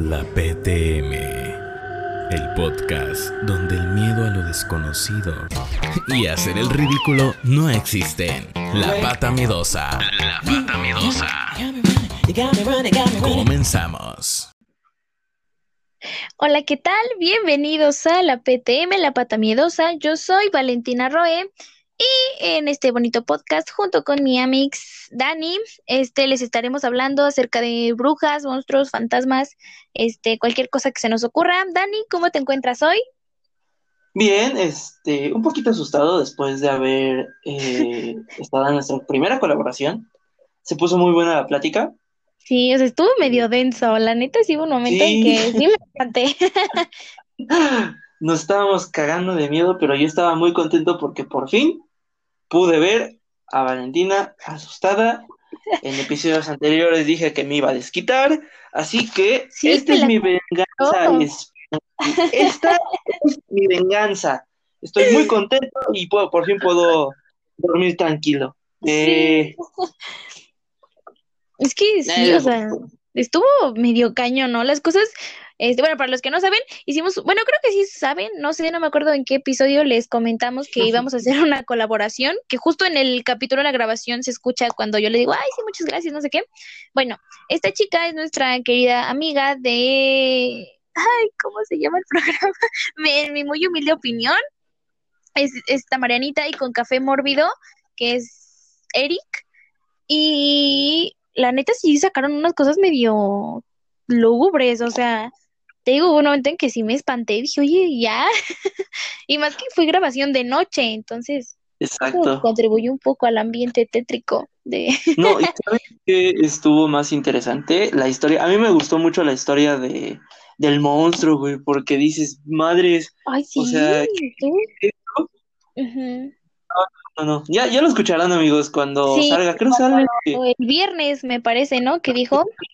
La PTM, el podcast donde el miedo a lo desconocido y hacer el ridículo no existen. La pata miedosa. La pata miedosa. Comenzamos. Hola, ¿qué tal? Bienvenidos a la PTM, la pata miedosa. Yo soy Valentina Roe y en este bonito podcast, junto con mi amix Dani, este, les estaremos hablando acerca de brujas, monstruos, fantasmas, este, cualquier cosa que se nos ocurra. Dani, ¿cómo te encuentras hoy? Bien, este, un poquito asustado después de haber eh, estado en nuestra primera colaboración. Se puso muy buena la plática. Sí, o sea, estuvo medio denso. La neta sí hubo un momento en que sí me encanté. Nos estábamos cagando de miedo, pero yo estaba muy contento porque por fin pude ver a Valentina asustada. En episodios anteriores dije que me iba a desquitar, así que esta es mi venganza. esta es mi venganza. Estoy muy contento y puedo, por fin puedo dormir tranquilo. Eh, es que sí, o sea, estuvo medio caño, ¿no? Las cosas este, bueno, para los que no saben, hicimos, bueno, creo que sí saben, no sé, no me acuerdo en qué episodio les comentamos que íbamos a hacer una colaboración, que justo en el capítulo de la grabación se escucha cuando yo le digo, ay, sí, muchas gracias, no sé qué. Bueno, esta chica es nuestra querida amiga de, ay, ¿cómo se llama el programa? en mi muy humilde opinión, es esta Marianita y con café mórbido, que es Eric, y la neta sí sacaron unas cosas medio lúgubres, o sea, te digo, hubo un momento en que sí me espanté, dije, oye, ya. y más que fue grabación de noche, entonces. Exacto. Contribuyó un poco al ambiente tétrico de. no, y sabes que estuvo más interesante la historia. A mí me gustó mucho la historia de del monstruo, güey, porque dices, madres. Ay, sí. O sea, No, no, Ya, ya lo escucharán, amigos, cuando salga. Creo sale. El viernes, me parece, ¿no? Que dijo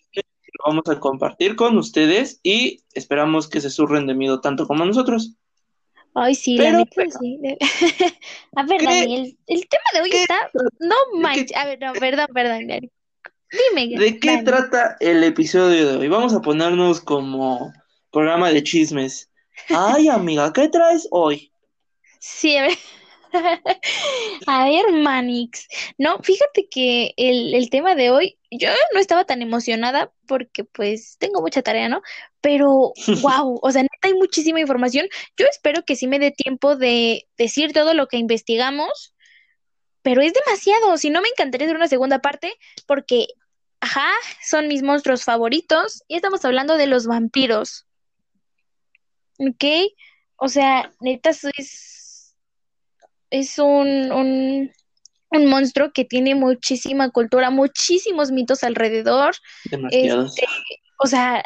vamos a compartir con ustedes y esperamos que se surren de miedo tanto como nosotros. Ay, sí, la neta, sí. a ver, Daniel, el tema de hoy está... No manches, a ver, no, perdón, perdón, Dime. ¿De qué trata el episodio de hoy? Vamos a ponernos como programa de chismes. Ay, amiga, ¿qué traes hoy? Sí, a ver. A ver, Manix. No, fíjate que el, el, tema de hoy, yo no estaba tan emocionada porque pues tengo mucha tarea, ¿no? Pero, wow, o sea, neta hay muchísima información. Yo espero que sí me dé tiempo de decir todo lo que investigamos, pero es demasiado. Si no, me encantaría hacer una segunda parte porque, ajá, son mis monstruos favoritos y estamos hablando de los vampiros. ¿Ok? O sea, neta, es es un, un, un, monstruo que tiene muchísima cultura, muchísimos mitos alrededor. Demasiados. Este, o sea,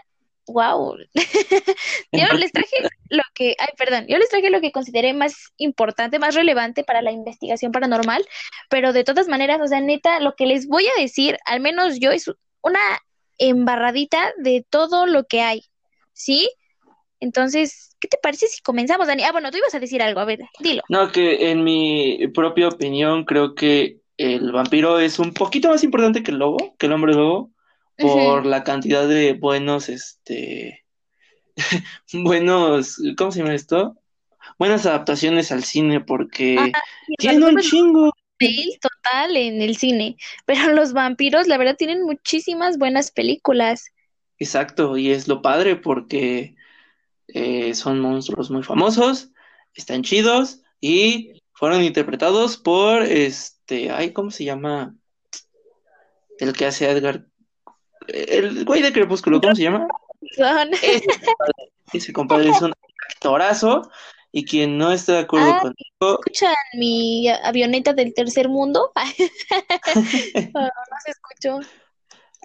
wow. yo les traje lo que, ay, perdón, yo les traje lo que consideré más importante, más relevante para la investigación paranormal, pero de todas maneras, o sea, neta, lo que les voy a decir, al menos yo, es una embarradita de todo lo que hay, ¿sí? Entonces, ¿qué te parece si comenzamos, Dani? Ah, bueno, tú ibas a decir algo, a ver, dilo. No, que en mi propia opinión creo que el vampiro es un poquito más importante que el lobo, que el hombre lobo, por la cantidad de buenos, este, buenos, ¿cómo se llama esto? Buenas adaptaciones al cine, porque ah, tiene un chingo. Total en el cine, pero los vampiros, la verdad, tienen muchísimas buenas películas. Exacto, y es lo padre porque eh, son monstruos muy famosos, están chidos y fueron interpretados por este, ay, ¿cómo se llama? El que hace Edgar, el güey de Crepúsculo, ¿cómo se llama? Ese, compadre es un actorazo y quien no está de acuerdo ah, contigo. ¿Escuchan mi avioneta del tercer mundo? no, se escuchó.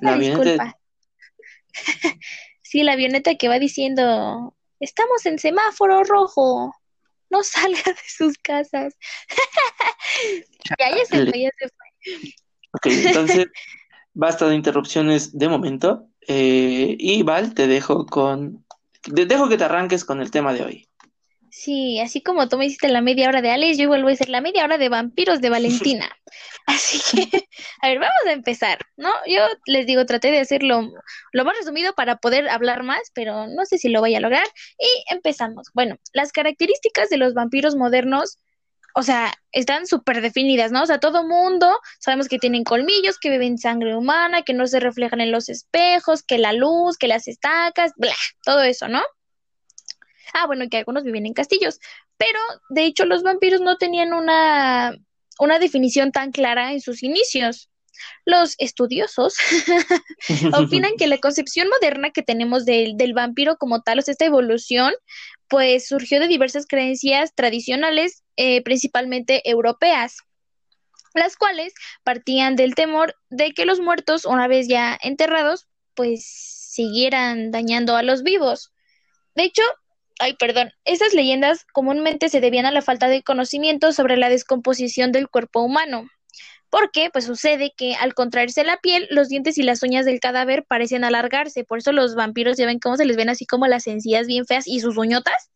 La avioneta. sí, la avioneta que va diciendo Estamos en semáforo rojo. No salga de sus casas. ya, ya se fue, ya se fue. Ok, entonces, basta de interrupciones de momento. Eh, y Val, te dejo con. Te dejo que te arranques con el tema de hoy. Sí, así como tú me hiciste la media hora de Alex, yo vuelvo a hacer la media hora de vampiros de Valentina. Así que, a ver, vamos a empezar, ¿no? Yo les digo, traté de hacerlo lo más resumido para poder hablar más, pero no sé si lo voy a lograr. Y empezamos. Bueno, las características de los vampiros modernos, o sea, están súper definidas, ¿no? O sea, todo mundo sabemos que tienen colmillos, que beben sangre humana, que no se reflejan en los espejos, que la luz, que las estacas, bla, todo eso, ¿no? Ah, bueno, que algunos viven en castillos, pero de hecho los vampiros no tenían una, una definición tan clara en sus inicios. Los estudiosos opinan que la concepción moderna que tenemos del, del vampiro como tal, o sea, esta evolución, pues surgió de diversas creencias tradicionales, eh, principalmente europeas, las cuales partían del temor de que los muertos, una vez ya enterrados, pues siguieran dañando a los vivos. De hecho, ay, perdón, estas leyendas comúnmente se debían a la falta de conocimiento sobre la descomposición del cuerpo humano. Porque, pues sucede que al contraerse la piel, los dientes y las uñas del cadáver parecen alargarse. Por eso los vampiros ya ven cómo se les ven así como las encías bien feas y sus uñotas.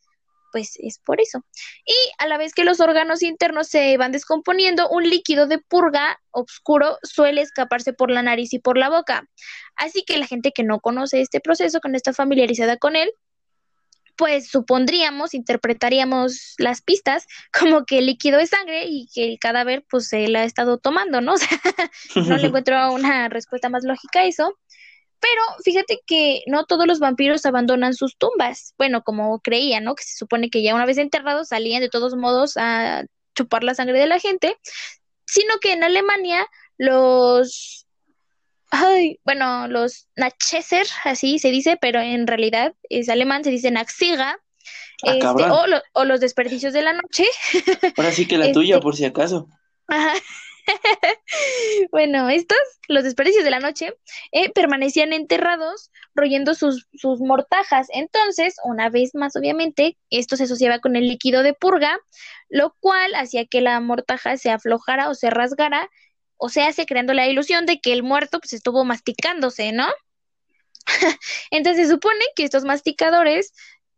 Pues es por eso. Y a la vez que los órganos internos se van descomponiendo, un líquido de purga oscuro suele escaparse por la nariz y por la boca. Así que la gente que no conoce este proceso, que no está familiarizada con él, pues supondríamos, interpretaríamos las pistas como que el líquido es sangre y que el cadáver pues se la ha estado tomando, ¿no? O sea, no le encuentro una respuesta más lógica a eso. Pero fíjate que no todos los vampiros abandonan sus tumbas. Bueno, como creían, ¿no? Que se supone que ya una vez enterrados salían de todos modos a chupar la sangre de la gente, sino que en Alemania los ay, bueno, los Nacheser, así se dice, pero en realidad es alemán, se dice Naxiga, Ah, este, o, lo- o los desperdicios de la noche. Ahora sí que la Este- tuya, por si acaso. Ajá. Bueno, estos, los desperdicios de la noche, eh, permanecían enterrados royendo sus, sus mortajas. Entonces, una vez más, obviamente, esto se asociaba con el líquido de purga, lo cual hacía que la mortaja se aflojara o se rasgara, o se hace creando la ilusión de que el muerto pues estuvo masticándose, ¿no? Entonces se supone que estos masticadores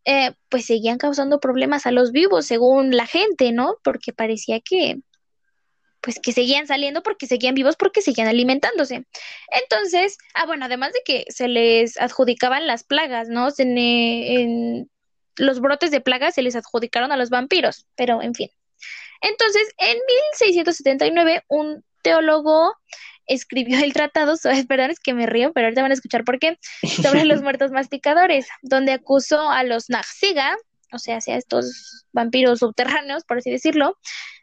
eh, pues seguían causando problemas a los vivos, según la gente, ¿no? Porque parecía que pues que seguían saliendo porque seguían vivos porque seguían alimentándose. Entonces, ah, bueno, además de que se les adjudicaban las plagas, ¿no? Los brotes de plagas se les adjudicaron a los vampiros, pero en fin. Entonces, en 1679, un teólogo escribió el tratado, perdón, es que me río, pero ahorita van a escuchar por qué, sobre los muertos masticadores, donde acusó a los Naxiga, o sea, a estos vampiros subterráneos, por así decirlo,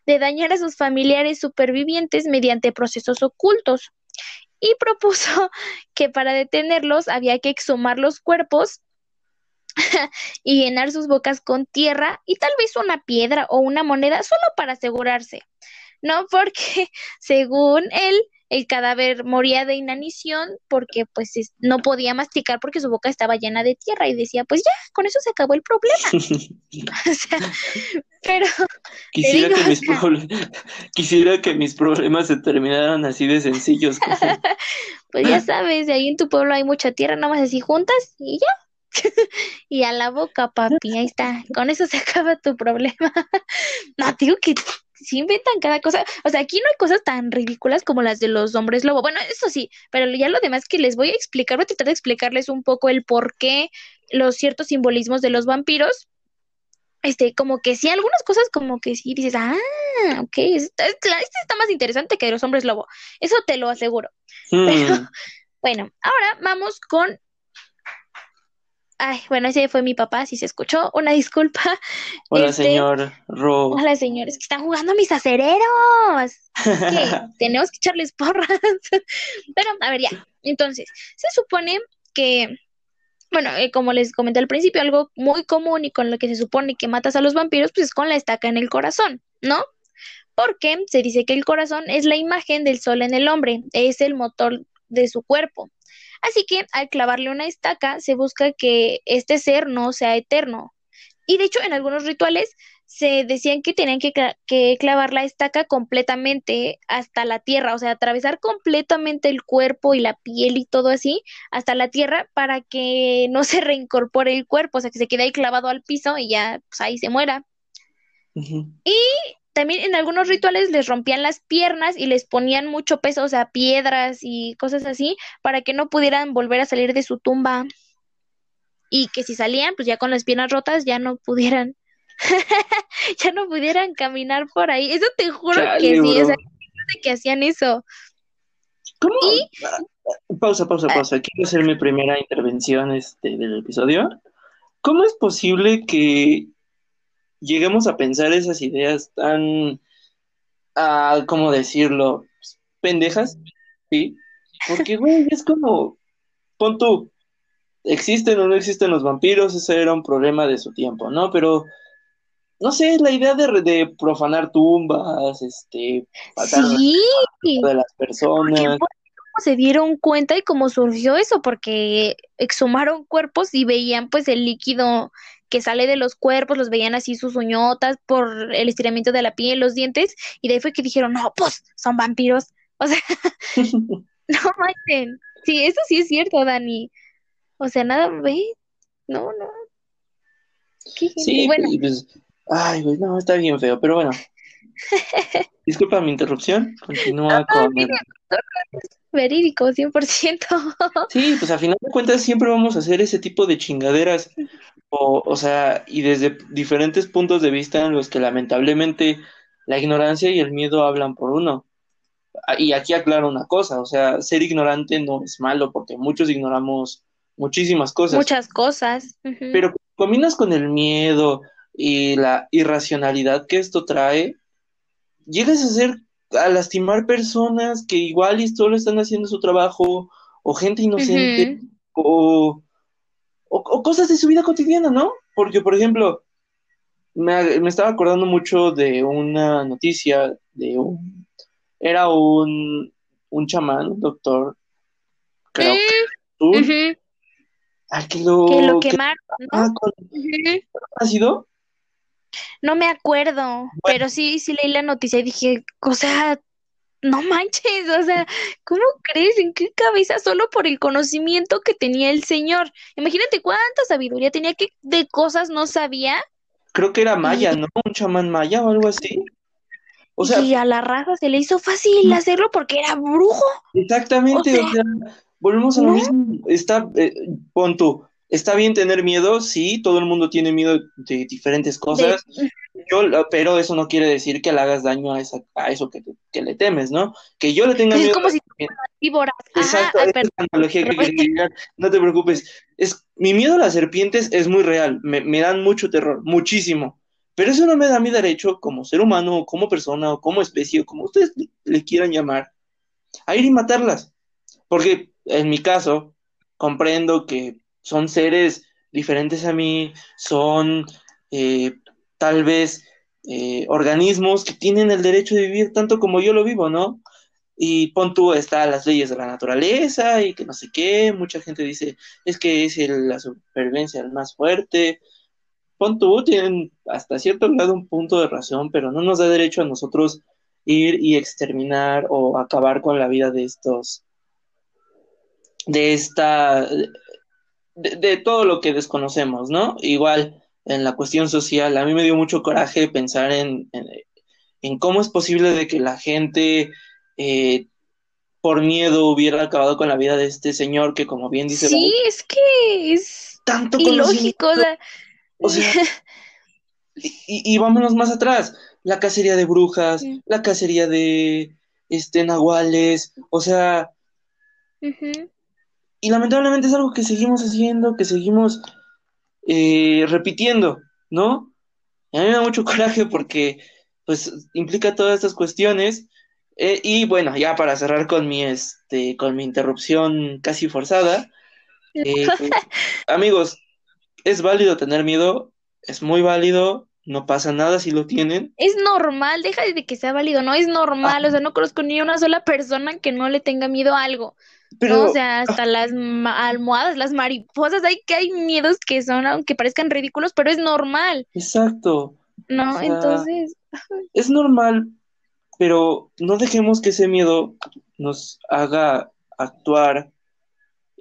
de dañar a sus familiares supervivientes mediante procesos ocultos. Y propuso que para detenerlos había que exhumar los cuerpos y llenar sus bocas con tierra y tal vez una piedra o una moneda solo para asegurarse. No porque, según él, el cadáver moría de inanición porque pues es- no podía masticar porque su boca estaba llena de tierra y decía, pues ya, con eso se acabó el problema. O sea, pero Quisiera digo, que mis o sea- proble- Quisiera que mis problemas se terminaran así de sencillos. pues ya sabes, de ahí en tu pueblo hay mucha tierra, nada más así juntas y ya. Y a la boca, papi, ahí está. Con eso se acaba tu problema. No, digo que sí inventan cada cosa. O sea, aquí no hay cosas tan ridículas como las de los hombres lobo. Bueno, eso sí, pero ya lo demás que les voy a explicar, voy a tratar de explicarles un poco el por qué los ciertos simbolismos de los vampiros. Este, como que sí, algunas cosas como que sí dices, ah, ok, esta está más interesante que de los hombres lobo. Eso te lo aseguro. Pero, Hmm, bueno, ahora vamos con. Ay, bueno, ese fue mi papá, si se escuchó, una disculpa. Hola, Este, señor Ro. Hola, señores, que están jugando mis acereros. Tenemos que echarles porras. Pero, a ver, ya. Entonces, se supone que, bueno, eh, como les comenté al principio, algo muy común y con lo que se supone que matas a los vampiros, pues es con la estaca en el corazón, ¿no? Porque se dice que el corazón es la imagen del sol en el hombre, es el motor de su cuerpo. Así que al clavarle una estaca se busca que este ser no sea eterno. Y de hecho en algunos rituales se decían que tenían que, que, clavar la estaca completamente hasta la tierra, o sea, atravesar completamente el cuerpo y la piel y todo así hasta la tierra para que no se reincorpore el cuerpo, o sea, que se quede ahí clavado al piso y ya, pues ahí se muera. Y también en algunos rituales les rompían las piernas y les ponían mucho peso, o sea, piedras y cosas así, para que no pudieran volver a salir de su tumba. Y que si salían, pues ya con las piernas rotas, ya no pudieran, ya no pudieran caminar por ahí. Eso te juro que sí, o sea, que hacían eso. ¿Cómo? Ah, pausa, pausa, ah. pausa. Quiero hacer mi primera intervención este, del episodio. ¿Cómo es posible que lleguemos a pensar esas ideas tan, ah, ¿cómo decirlo? Pendejas, ¿sí? Porque, güey, es como, pon tú, existen o no existen los vampiros, ese era un problema de su tiempo, ¿no? Pero, no sé, la idea de, de profanar tumbas, este, matar sí. de las personas. ¿Cómo se dieron cuenta y cómo surgió eso? Porque exhumaron cuerpos y veían pues el líquido que sale de los cuerpos, los veían así sus uñotas por el estiramiento de la piel, los dientes, y de ahí fue que dijeron, no, pues son vampiros. O sea, no manchen. Sí, eso sí es cierto, Dani. O sea, nada, ve, no, no. sí, bueno. Pues, ay, güey, no, está bien feo, pero bueno. Disculpa mi interrupción, continúa con... Verídico, 100%. Sí, pues a final de cuentas siempre vamos a hacer ese tipo de chingaderas o, o sea, y desde diferentes puntos de vista en los que lamentablemente la ignorancia y el miedo hablan por uno. Ah, y aquí aclaro una cosa, o sea, ser ignorante no es malo porque muchos ignoramos muchísimas cosas. Muchas cosas. Pero combinas con el miedo y la irracionalidad que esto trae, llegas a ser a lastimar personas que igual y solo están haciendo su trabajo o gente inocente o o, cosas de su vida cotidiana, ¿no? Porque, por ejemplo, me, estaba acordando mucho de una noticia de un... Era un, un chamán, un doctor, creo que... que lo, que lo quemaron, ¿no? Ah, ¿Ha sido? No me acuerdo, pero sí, sí leí la noticia y dije, o sea, no manches, o sea, ¿cómo crees? ¿En qué cabeza? Solo por el conocimiento que tenía el señor. Imagínate cuánta sabiduría tenía, que de cosas no sabía. Creo que era maya, ¿no? Un chamán maya o algo así. O sea, y a la raza se le hizo fácil hacerlo porque era brujo. Exactamente, o sea, volvemos a lo mismo. Está, eh, pon tú, está bien tener miedo, sí, todo el mundo tiene miedo de diferentes cosas. Yo, pero eso no quiere decir que le hagas daño a, esa, a eso que, que le temes, ¿no? Que yo le tenga miedo. Es como si víboras. Exacto, es la analogía que quería No te preocupes. Es, mi miedo a las serpientes es muy real. Me, me dan mucho terror, muchísimo. Pero eso no me da mi derecho como ser humano, como persona, o como especie, o como ustedes le quieran llamar, a ir y matarlas. Porque en mi caso, comprendo que son seres diferentes a mí, son eh, tal vez eh, organismos que tienen el derecho de vivir tanto como yo lo vivo, ¿no? Y pon tú, está las leyes de la naturaleza y que no sé qué, mucha gente dice, es que es la supervivencia el más fuerte. Pon tú, tienen hasta cierto grado un punto de razón, pero no nos da derecho a nosotros ir y exterminar o acabar con la vida de estos, de esta, de todo lo que desconocemos, ¿no? Igual, en la cuestión social. A mí me dio mucho coraje pensar en, en, cómo es posible de que la gente eh, por miedo hubiera acabado con la vida de este señor que como bien dice... Sí, es que es tanto ilógico. O sea, y, vámonos más atrás, la cacería de brujas, la cacería de este, nahuales, o sea... Y lamentablemente es algo que seguimos haciendo, que seguimos eh, repitiendo, ¿no? a mí me da mucho coraje porque pues implica todas estas cuestiones. Eh, y bueno, ya para cerrar con mi este, con mi interrupción casi forzada, eh, amigos, es válido tener miedo, es muy válido, no pasa nada si lo tienen. Es normal, deja de que sea válido, no es normal, o sea, no conozco ni una sola persona que no le tenga miedo a algo. Pero, o sea, hasta las almohadas, las mariposas, hay que hay miedos que son, aunque parezcan ridículos, pero es normal. Exacto. ¿no? O sea, Entonces, es normal, pero no dejemos que ese miedo nos haga actuar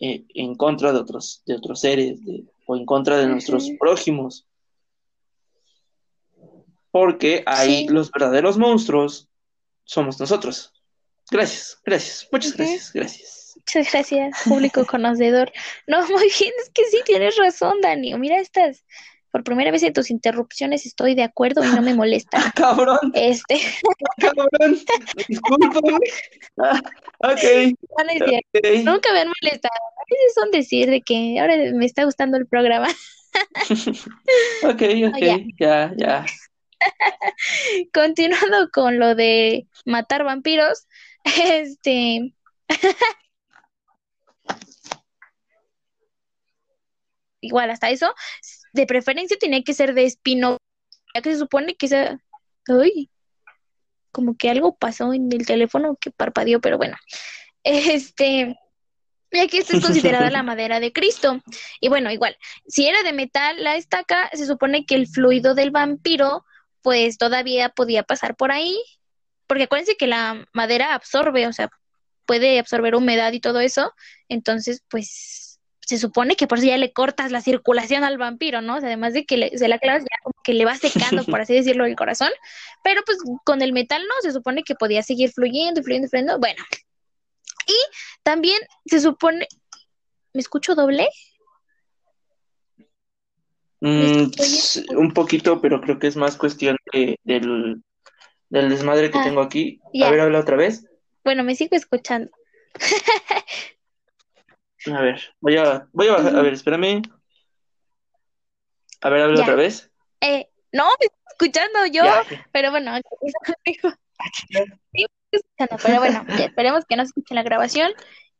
eh, en contra de otros, de otros seres de- o en contra de nuestros prójimos. Porque ahí Sí. los verdaderos monstruos somos nosotros. Gracias, gracias, muchas Ujú. gracias, gracias. Muchas gracias, público conocedor. No, muy bien, es que sí tienes razón, Dani. Mira estas, por primera vez en tus interrupciones estoy de acuerdo y no me molesta. Cabrón, Este, cabrón, discúlpame. Ah, ok, no, no es cierto, ok. nunca me han molestado. A veces son decir de que ahora me está gustando el programa. Ok, ok, ya. ya, ya. Continuando con lo de matar vampiros, este, igual hasta eso, de preferencia tenía que ser de espino, ya que se supone que esa, uy, como que algo pasó en el teléfono que parpadeó, pero bueno, este, ya que esta es considerada la madera de Cristo. Y bueno, igual, si era de metal la estaca, se supone que el fluido del vampiro, pues todavía podía pasar por ahí, porque acuérdense que la madera absorbe, o sea, puede absorber humedad y todo eso, entonces, pues se supone que por eso ya le cortas la circulación al vampiro, ¿no? O sea, además de que le- se la clavas, ya como que le va secando, por así decirlo, el corazón, pero pues con el metal no, se supone que podía seguir fluyendo, fluyendo, fluyendo, bueno. Y también se supone, ¿me escucho doble? Mm, un poquito, pero creo que es más cuestión de- del, del desmadre que Ah, tengo aquí. ya. A ver, habla otra vez. Bueno, me sigo escuchando. A ver, voy a, voy a bajar. A Ujú. ver, espérame. A ver, habla otra vez. Eh, no, me estoy escuchando yo, Ya. pero bueno, Sí, me estoy escuchando, pero bueno, esperemos que no se escuche en la grabación.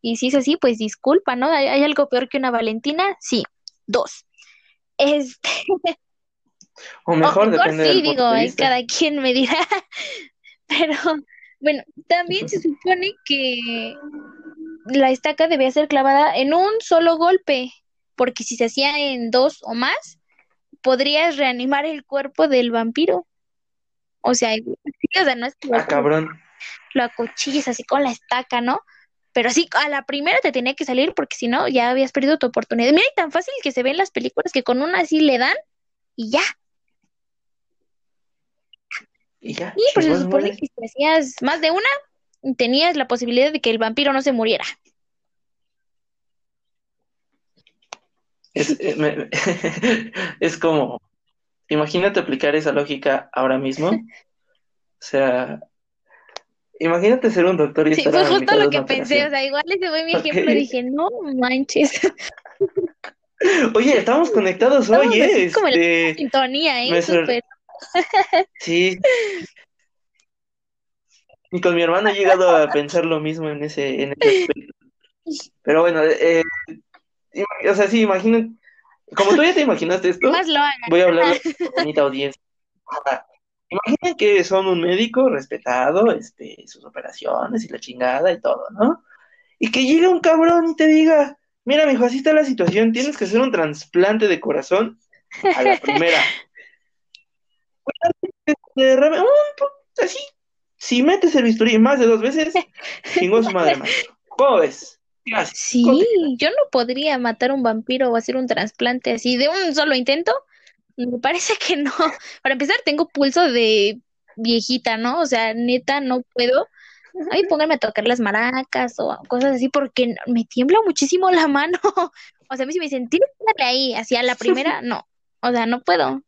Y si es así, pues disculpa, ¿no? ¿Hay, hay algo peor que una Valentina? Sí, dos. Este, O o mejor, mejor depende sí, del digo, de cada quien me dirá. Pero bueno, también se supone que la estaca debía ser clavada en un solo golpe, porque si se hacía en dos o más, podrías reanimar el cuerpo del vampiro. O sea, sí, o sea, no es que Ah, cabrón. lo acuchilles así con la estaca, ¿no? Pero sí, a la primera te tenía que salir porque si no, ya habías perdido tu oportunidad. Mira, y tan fácil que se ve en las películas que con una así le dan y ya. Y ya, Y pues se supone que si hacías más de una, tenías la posibilidad de que el vampiro no se muriera. Es, eh, me- es como, imagínate aplicar esa lógica ahora mismo. O sea, imagínate ser un doctor y Sí, estar fue a la justo lo que pensé, o sea, igual ese fue mi Ok. ejemplo, dije, no manches, Oye, estamos conectados estamos hoy, ¿eh? así como en la Este, sintonía, ¿eh? sí. Y con mi hermano he llegado a pensar lo mismo en ese, en ese aspecto. Pero bueno, eh, o sea, sí, imaginen, como tú ya te imaginaste esto, Más lo hagan. voy a hablar a tu bonita audiencia. Imaginen que son un médico respetado, este, sus operaciones y la chingada y todo, ¿no? Y que llegue un cabrón y te diga, mira, mijo, así está la situación, tienes que hacer un trasplante de corazón a la primera. Un po- así, si metes el bisturí más de dos veces, chingó su madre, maestro. ¿Cómo ves? Sí, ¿Cómo te- yo no podría matar a un vampiro o hacer un trasplante así de un solo intento. Me parece que no. Para empezar, tengo pulso de viejita, ¿no? O sea, neta, no puedo. Ay, pónganme a tocar las maracas o cosas así porque me tiembla muchísimo la mano. O sea, a mí si me dicen, darle ahí, hacia la primera, no. O sea, no puedo.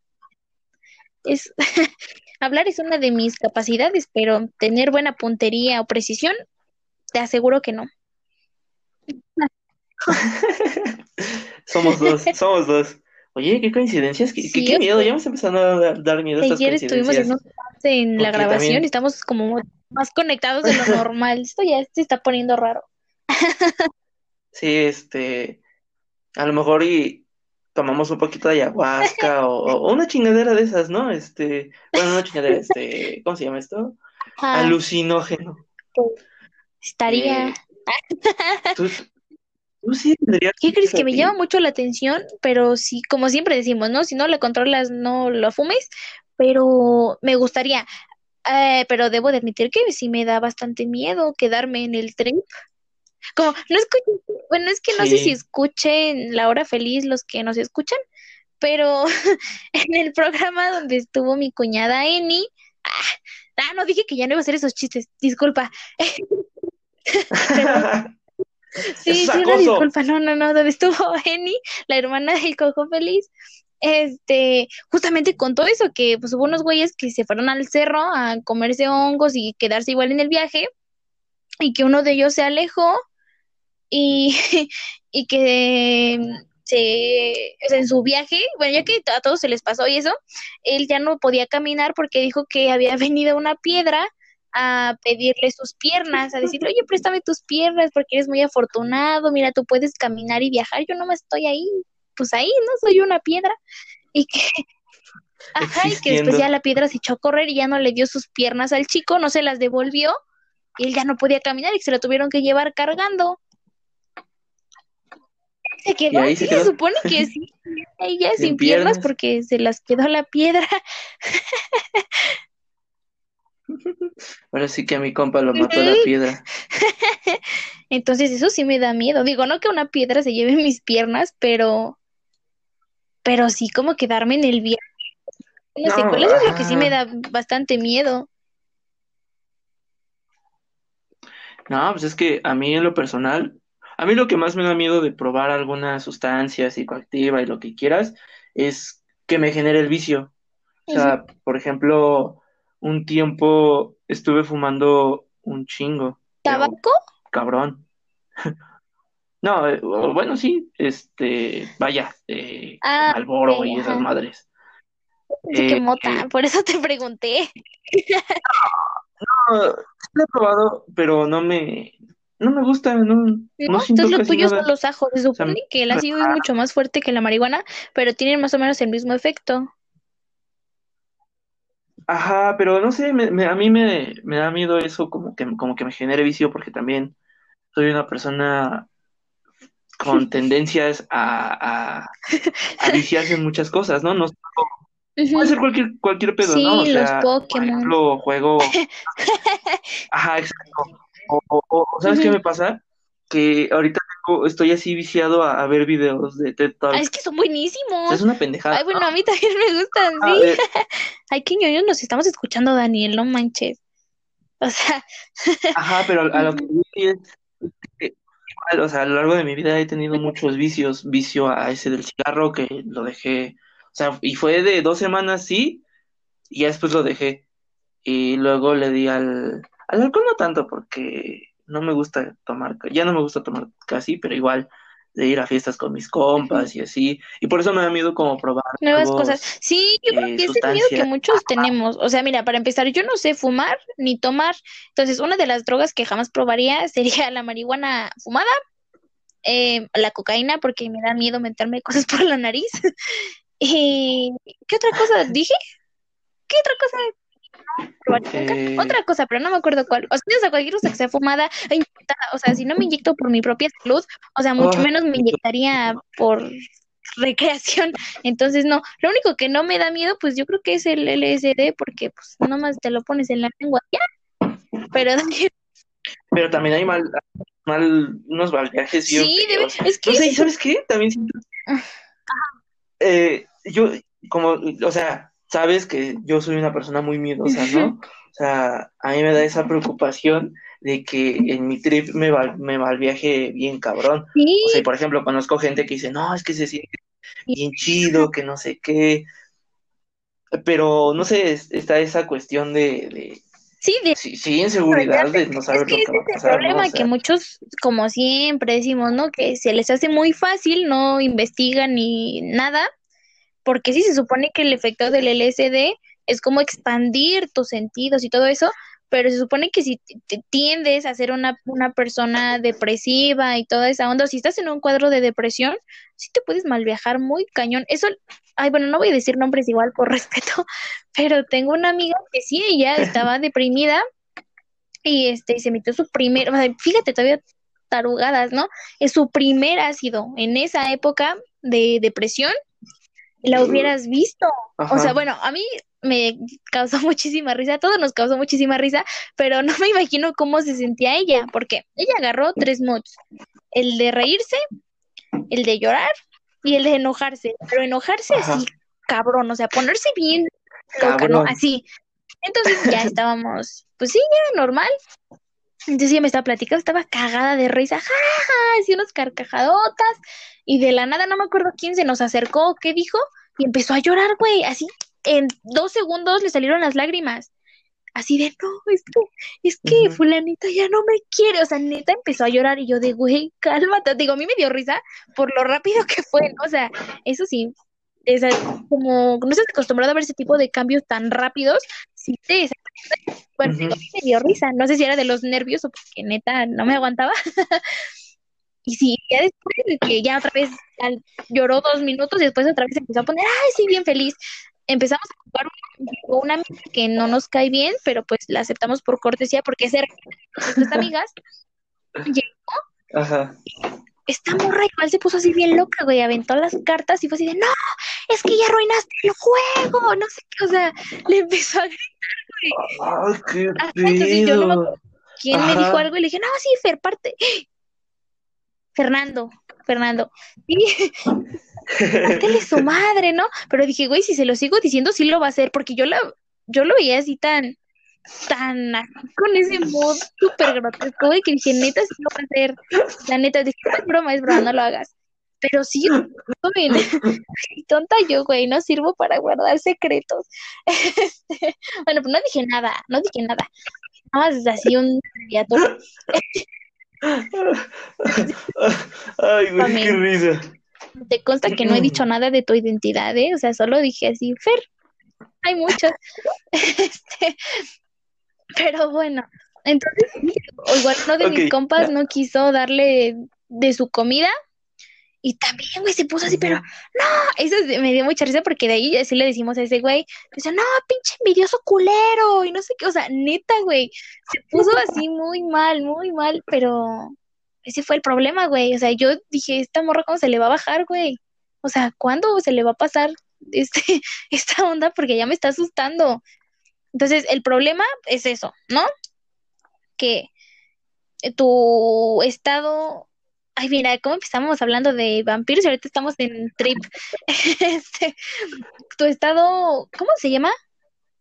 Es hablar es una de mis capacidades, pero tener buena puntería o precisión, te aseguro que no. Somos dos, somos dos. Oye, qué coincidencias, qué, Sí, qué miedo, ya me está empezando a dar, dar miedo estas Ayer estuvimos en en la grabación también- y estamos como más conectados de lo normal. Esto ya se está poniendo raro. Sí, este, a lo mejor y tomamos un poquito de ayahuasca o, o una chingadera de esas, ¿no? Este, bueno, una chingadera, este, ¿cómo se llama esto? Alucinógeno. estaría. Eh, tú, sí tendrías ¿Qué crees que me llama mucho la atención? Pero sí, como siempre decimos, ¿no? Si no lo controlas, no lo fumes. pero me gustaría. Eh, pero debo de admitir que sí me da bastante miedo quedarme en el tren. Como, no escucho, bueno, es que no sé si escuchen La Hora Feliz los que nos escuchan, pero en el programa donde estuvo mi cuñada Eni, ah, ah, no dije que ya no iba a hacer esos chistes, disculpa. sí, sí, una disculpa, no, no, no, donde estuvo Eni, la hermana del Cojo Feliz, este, justamente contó eso, que pues hubo unos güeyes que se fueron al cerro a comerse hongos y quedarse igual en el viaje, y que uno de ellos se alejó y, y que se, en su viaje, bueno, ya que a todos se les pasó y eso, él ya no podía caminar porque dijo que había venido una piedra a pedirle sus piernas, a decirle, oye, préstame tus piernas porque eres muy afortunado, mira, tú puedes caminar y viajar, yo no me estoy ahí, pues ahí, ¿no? Soy una piedra. Y que, ajá, y que después ya la piedra se echó a correr y ya no le dio sus piernas al chico, no se las devolvió, y él ya no podía caminar y se lo tuvieron que llevar cargando. Se quedó, se, se, supone que sí, ella sin, piernas. porque se las quedó la piedra. Ahora sí que a mi compa lo mató la piedra. Entonces eso sí me da miedo. Digo, no que una piedra se lleve mis piernas, pero pero sí como quedarme en el viaje. Las secuelas es lo que sí me da bastante miedo. No, pues es que a mí en lo personal, a mí lo que más me da miedo de probar alguna sustancia psicoactiva y lo que quieras es que me genere el vicio. O sea, por ejemplo, un tiempo estuve fumando un chingo. ¿Tabaco? Cabrón. No, eh, bueno, sí, este, vaya, eh, ah, y esas madres. Eh, mota, por eso te pregunté. No, lo he probado, pero no me, no me gusta, no, no, entonces lo tuyo son los ajos, se supone que el ácido es mucho más fuerte que la marihuana, pero tienen más o menos el mismo efecto. Ajá, pero no sé, me, a mí me, me da miedo eso, como que, como que me genere vicio, porque también soy una persona con tendencias a, a, viciarse en muchas cosas, ¿no? no Puede ser cualquier, cualquier pedo, ¿no? O sea, Por ejemplo, juego. Ajá, exacto. O, o, ¿sabes qué me pasa? Que ahorita estoy así viciado a, ver videos de TED Talk. es que son buenísimos. es una pendejada. Ay, bueno, a mí también me gustan, sí. Ay, qué ñoños nos estamos escuchando, Daniel, no manches. O sea. Ajá, pero a, lo que es o sea, a lo largo de mi vida he tenido muchos vicios, vicio a ese del cigarro que lo dejé, o sea, y fue de dos semanas sí, y ya después lo dejé. Y luego le di al, al alcohol no tanto porque no me gusta tomar, ya no me gusta tomar casi, pero igual de ir a fiestas con mis compas y así. Y por eso me da miedo como probar nuevas cosas. Sí, yo creo que es el miedo que muchos tenemos. O sea, mira, para empezar, yo no sé fumar ni tomar. Entonces, una de las drogas que jamás probaría sería la marihuana fumada, eh, la cocaína, porque me da miedo meterme cosas por la nariz. y ¿qué otra cosa dije? ¿Qué otra cosa eh, Otra cosa, pero no me acuerdo cuál. O sea, cualquier cosa que sea fumada o sea, si no me inyecto por mi propia salud, o sea, mucho oh. menos me inyectaría por recreación. Entonces, no, lo único que no me da miedo, pues yo creo que es el LSD, porque pues nomás te lo pones en la lengua, ya. Pero Pero también hay mal, mal unos viajes. Sí, es que... No sé, ¿sabes qué? También siento... Eh, yo, como, o sea, sabes que yo soy una persona muy miedosa, ¿no? O sea, a mí me da esa preocupación de que en mi trip me va, me va el viaje bien cabrón. O sea, por ejemplo, conozco gente que dice, no, es que se siente bien chido, que no sé qué. Pero, no sé, está esa cuestión de... Sí, de... Sí, inseguridad de no saber lo que va a pasar. el problema que muchos, como siempre decimos, ¿no? Que se les hace muy fácil, no investigan ni nada, porque sí se supone que el efecto del LSD es como expandir tus sentidos y todo eso, pero se supone que si tiendes a ser una, una persona depresiva y toda esa onda, si estás en un cuadro de depresión, sí te puedes mal viajar muy cañón. Eso, ay, bueno, no voy a decir nombres igual por respeto, pero tengo una amiga que sí, ella estaba deprimida y este, se metió su primer, fíjate, todavía tarugadas, ¿no? Es su primer ácido en esa época de depresión la hubieras visto. O sea, bueno, a mí me causó muchísima risa, a todos nos causó muchísima risa, pero no me imagino cómo se sentía ella, porque ella agarró tres mods, el de reírse, el de llorar y el de enojarse, pero enojarse Ajá. así, cabrón, o sea, ponerse bien loca, ¿no? Así. Entonces ya estábamos, pues sí, ya normal. Entonces ella me estaba platicando, estaba cagada de risa, jaja, así unas carcajadotas, y de la nada no me acuerdo quién se nos acercó, qué dijo, y empezó a llorar, güey, así en dos segundos le salieron las lágrimas. Así de, no, es que, es que Ujú. fulanita ya no me quiere, o sea, neta empezó a llorar y yo de, güey, cálmate, digo, a mí me dio risa por lo rápido que fue, ¿no? O sea, eso sí, sea, como no estás acostumbrado a ver ese tipo de cambios tan rápidos, sí te, bueno, me dio risa, no sé si era de los nervios o porque neta no me aguantaba. Y sí, ya después de que ya otra vez lloró dos minutos y después otra vez empezó a poner, ay, sí, bien feliz. Empezamos a jugar un- llegó una amiga que no nos cae bien, pero pues la aceptamos por cortesía porque es nuestras amigas. Ajá. Esta morra igual se puso así bien loca, güey, aventó las cartas y fue así de, no, es que ya arruinaste el juego, no sé qué, o sea, le empezó a Ay, qué entonces yo no me quién me dijo algo y le dije, no, sí, Fer, parte. Fernando, Fernando. Y pártele su madre, ¿no? Pero dije, güey, si se lo sigo diciendo, sí lo va a hacer, porque yo la, yo lo veía así tan, tan con ese mood súper grotesco, güey, que dije, neta, sí lo va a hacer. La neta, dije, es broma, es broma, no lo hagas. Pero sí, joven, tonta yo, güey, no sirvo para guardar secretos. Este, bueno, pues no dije nada, no dije nada. Nada más así un abreviatura. Ay, güey, qué risa. Te consta que no he dicho nada de tu identidad, ¿eh? O sea, solo dije así, Fer, hay muchos. Este, pero bueno, entonces, o igual uno de mis compas no quiso darle de su comida y también, güey, se puso así, pero no, eso me dio mucha risa porque de ahí así le decimos a ese güey, dice, no, pinche envidioso culero y no sé qué, o sea, neta, güey, se puso así muy mal, muy mal, pero ese fue el problema, güey, o sea, yo dije, esta morra, ¿cómo se le va a bajar, güey? O sea, ¿cuándo se le va a pasar este, esta onda? Porque ya me está asustando. Entonces, el problema es eso, ¿no? Que tu estado... Ay, mira, ¿cómo empezamos hablando de vampiros y ahorita estamos en trip? Este, tu estado, ¿cómo se llama?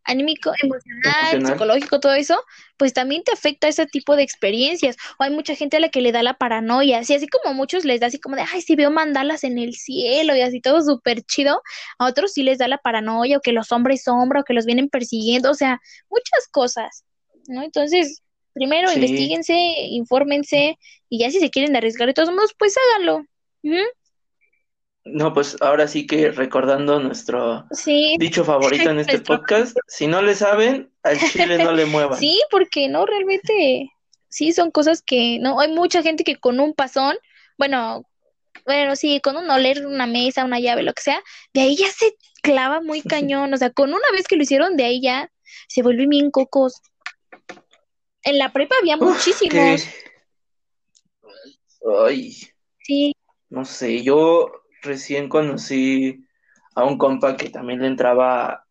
Anímico, emocional, Emocional. psicológico, todo eso, pues también te afecta ese tipo de experiencias. O hay mucha gente a la que le da la paranoia, así, así como a muchos les da así como de, ay, sí veo mandalas en el cielo y así todo súper chido, a otros sí les da la paranoia o que los hombres sombra o que los vienen persiguiendo, o sea, muchas cosas, ¿no? Entonces, primero Sí. investiguense, infórmense y ya si se quieren arriesgar de todos modos, pues háganlo. No, pues ahora sí que recordando nuestro Sí, dicho favorito en este podcast, si no le saben, al chile no le muevan. Sí, porque no, realmente, sí, son cosas que, no, hay mucha gente que con un pasón, bueno, bueno, sí, con un oler una mesa, una llave, lo que sea, de ahí ya se clava muy cañón, o sea, con una vez que lo hicieron, de ahí ya se vuelven bien cocos. En la prepa había Uf, muchísimos, que- Ay, sí, no sé, yo recién conocí a un compa que también le entraba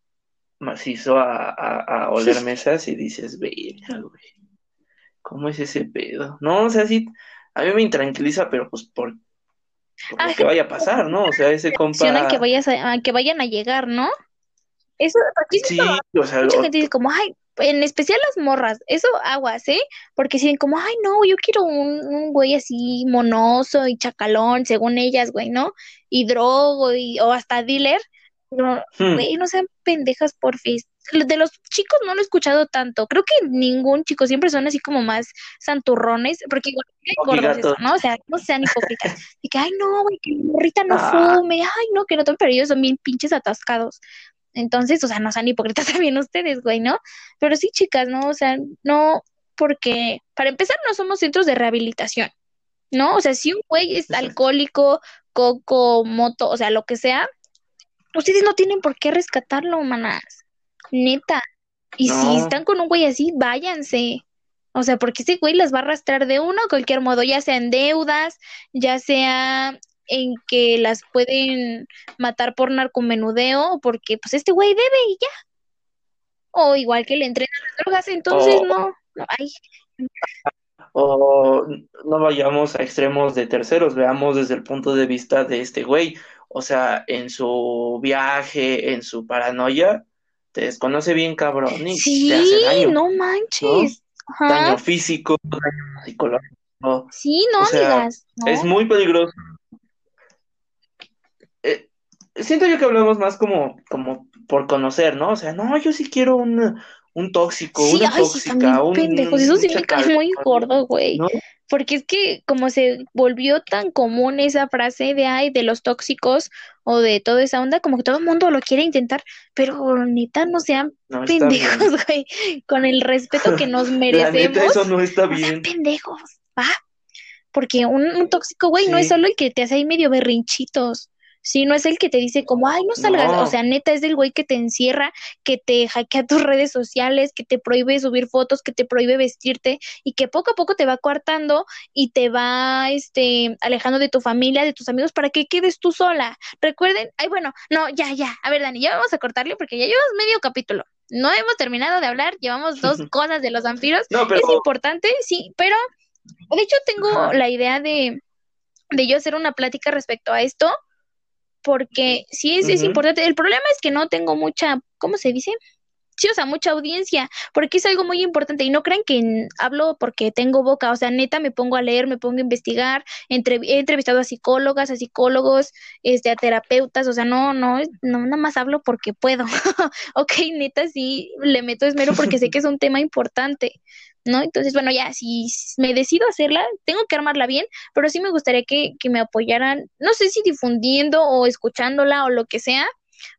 macizo a, a, a oler mesas y dices, güey, ¿cómo es ese pedo? No, o sea, sí, a mí me intranquiliza, pero pues por, por lo que vaya a pasar, ¿no? O sea, ese compa, que vayas a, que vayan a llegar, ¿no? Eso, aquí sí o sea, mucha gente dice como, ay, en especial las morras, eso aguas, ¿eh? Porque dicen como, ay, no, yo quiero un, un güey así monoso y chacalón, según ellas, güey, ¿no? Y drogo y, o hasta dealer. Pero, hmm, güey, no sean pendejas, porfis. De los chicos no lo he escuchado tanto. Creo que ningún chico siempre son así como más santurrones, porque igual hay gordos eso. ¿no? O sea, no sean hipócritas. Y que, ay, no, güey, que morrita no Ah. fume, ay, no, que no tomen, pero ellos son bien pinches atascados. Entonces, o sea, no sean hipócritas también ustedes, güey, ¿no? Pero sí, chicas, ¿no? O sea, no, porque para empezar no somos centros de rehabilitación, ¿no? O sea, si un güey es alcohólico, coco, moto, o sea, lo que sea, ustedes no tienen por qué rescatarlo, manas. Neta. Y si están con un güey así, váyanse. O sea, porque ese güey las va a arrastrar de uno a cualquier modo, ya sea en deudas, ya sea en que las pueden matar por narcomenudeo, porque pues este güey debe y ya. O igual que le entrenan las drogas, entonces no, no, ay, O no vayamos a extremos de terceros, veamos desde el punto de vista de este güey. O sea, en su viaje, en su paranoia, te desconoce bien cabrón y te hace sí, daño, no manches. Daño físico, daño psicológico. Sí, no, O sea, amigas, no. Es muy peligroso. Siento yo que hablamos más como, como por conocer, ¿no? O sea, no, yo sí quiero un, un tóxico, Sí, una ay, sí, tóxica, también un, pendejos. Eso sí me cae muy gordo, güey. ¿no? Porque es que como se volvió tan común esa frase de ay, de los tóxicos o de toda esa onda, como que todo el mundo lo quiere intentar, pero neta no sean No bien. pendejos, güey. Con el respeto que nos La neta, merecemos, eso no está no sean bien. pendejos, ¿va? Porque un, un tóxico, güey, no es Sí. solo el que te hace ahí medio berrinchitos. Sí, no es el que te dice como, ay, no salgas. No. O sea, neta es el güey que te encierra, que te hackea tus redes sociales, que te prohíbe subir fotos, que te prohíbe vestirte y que poco a poco te va coartando y te va, este, alejando de tu familia, de tus amigos para que quedes tú sola. Recuerden, ay, bueno, no, ya, ya. A ver, Dani, ya vamos a cortarle porque ya llevamos medio capítulo. No hemos terminado de hablar, llevamos dos cosas de los vampiros. No, pero Es importante, sí, pero de hecho tengo la idea de, de yo hacer una plática respecto a esto, porque sí es, es importante. El problema es que no tengo mucha, ¿cómo se dice? Sí, o sea, mucha audiencia, porque es algo muy importante y no crean que hablo porque tengo boca, o sea, neta me pongo a leer, me pongo a investigar, entre- he entrevistado a psicólogas, a psicólogos, este, a terapeutas, o sea, no, no, no, nada más hablo porque puedo. Ok, neta, sí, le meto esmero porque sé que es un tema importante, ¿no? Entonces, bueno, ya, si me decido hacerla, tengo que armarla bien, pero sí me gustaría que, que me apoyaran, no sé si difundiendo o escuchándola o lo que sea,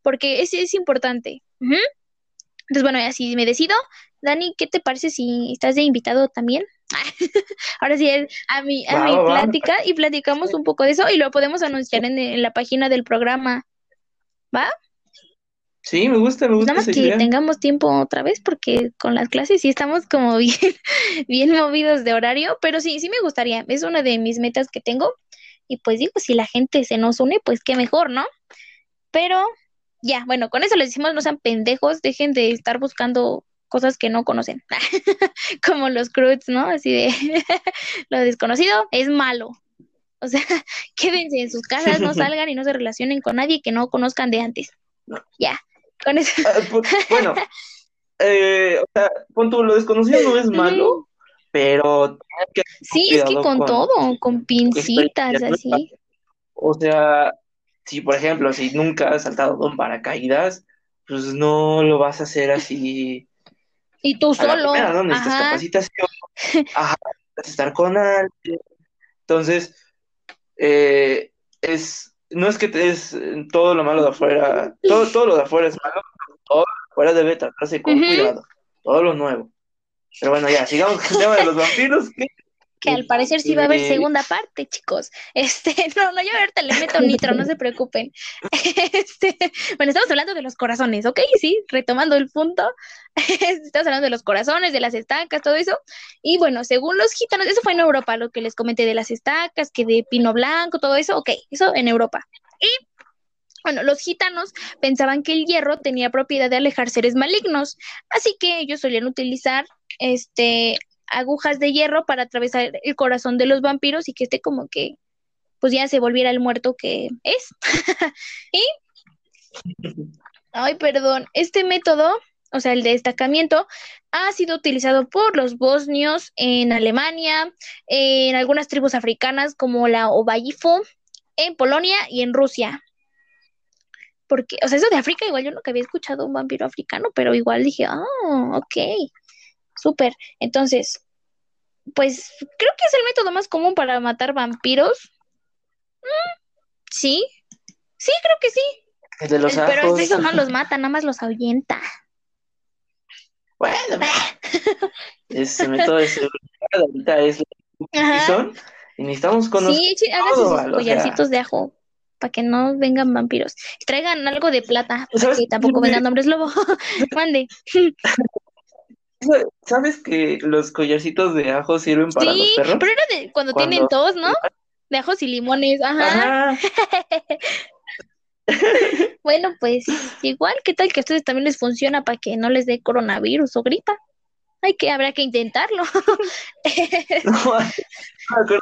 porque es, es importante. Entonces, bueno, ya si me decido, Dani, ¿qué te parece si estás de invitado también? Ahora sí, a mi, a Va, mi plática y platicamos un poco de eso y lo podemos anunciar en, en la página del programa. ¿Va? Sí, me gusta, me gusta nada más que idea. tengamos tiempo otra vez porque con las clases sí estamos como bien, bien movidos de horario, pero sí, sí me gustaría. Es una de mis metas que tengo y pues digo, si la gente se nos une, pues qué mejor, ¿no? Pero ya, bueno, con eso les decimos, no sean pendejos, dejen de estar buscando cosas que no conocen, como los crudes, ¿no? Así de lo desconocido es malo. O sea, quédense en sus casas, no salgan y no se relacionen con nadie que no conozcan de antes. Ya, con eso. Ah, bueno, eh, o sea, pon tú, lo desconocido no es malo, pero Sí, es que con con todo, con pincitas, así. O sea, si por ejemplo, si nunca has saltado con paracaídas, pues no lo vas a hacer así Y tú solo, primera, ¿no? Necesitas ajá. capacitación, ajá, necesitas estar con alguien. Entonces, eh, es, no es que es eh, todo lo malo de afuera, todo, todo lo de afuera es malo, todo lo de afuera debe tratarse con cuidado, todo lo nuevo. Pero bueno, ya, sigamos con el tema de los vampiros. ¿qué? Que al parecer sí va a haber segunda parte, chicos. Este, no, no, yo ahorita le meto nitro, no se preocupen. Este, bueno, estamos hablando de los corazones, ¿ok? Sí, retomando el punto. Estamos hablando de los corazones, de las estacas, todo eso. Y bueno, según los gitanos, eso fue en Europa, lo que les comenté de las estacas, que de pino blanco, todo eso, ok, eso en Europa. Y bueno, los gitanos pensaban que el hierro tenía propiedad de alejar seres malignos, así que ellos solían utilizar este agujas de hierro para atravesar el corazón de los vampiros y que este como que pues ya se volviera el muerto que es. y ay, perdón, este método, o sea, el de destacamiento ha sido utilizado por los bosnios en Alemania, en algunas tribus africanas como la Obayifo, en Polonia y en Rusia. Porque, o sea, eso de África, igual yo nunca había escuchado un vampiro africano, pero igual dije, ah, ok, súper. Entonces, pues creo que es el método más común para matar vampiros. Mm, sí, sí, creo que sí. El de los Pero ajos. eso no los mata, nada más los ahuyenta. Bueno, ese método de seguridad ahorita es son y necesitamos conocer Sí, sí, háganse todo, sus ¿vale? O sea- collarcitos de ajo para que no vengan vampiros. Traigan algo de plata para ¿Sabes que tampoco vengan hombres lobo. Mande. ¿Sabes que los collarcitos de ajo sirven para los Sí, perros? pero era de cuando Cuando- tienen tos, ¿no? de ajos y limones, ajá. bueno, pues igual, ¿qué tal que a ustedes también les funciona para que no les dé coronavirus o gripa? Hay que, habrá que intentarlo. no, me acuerdo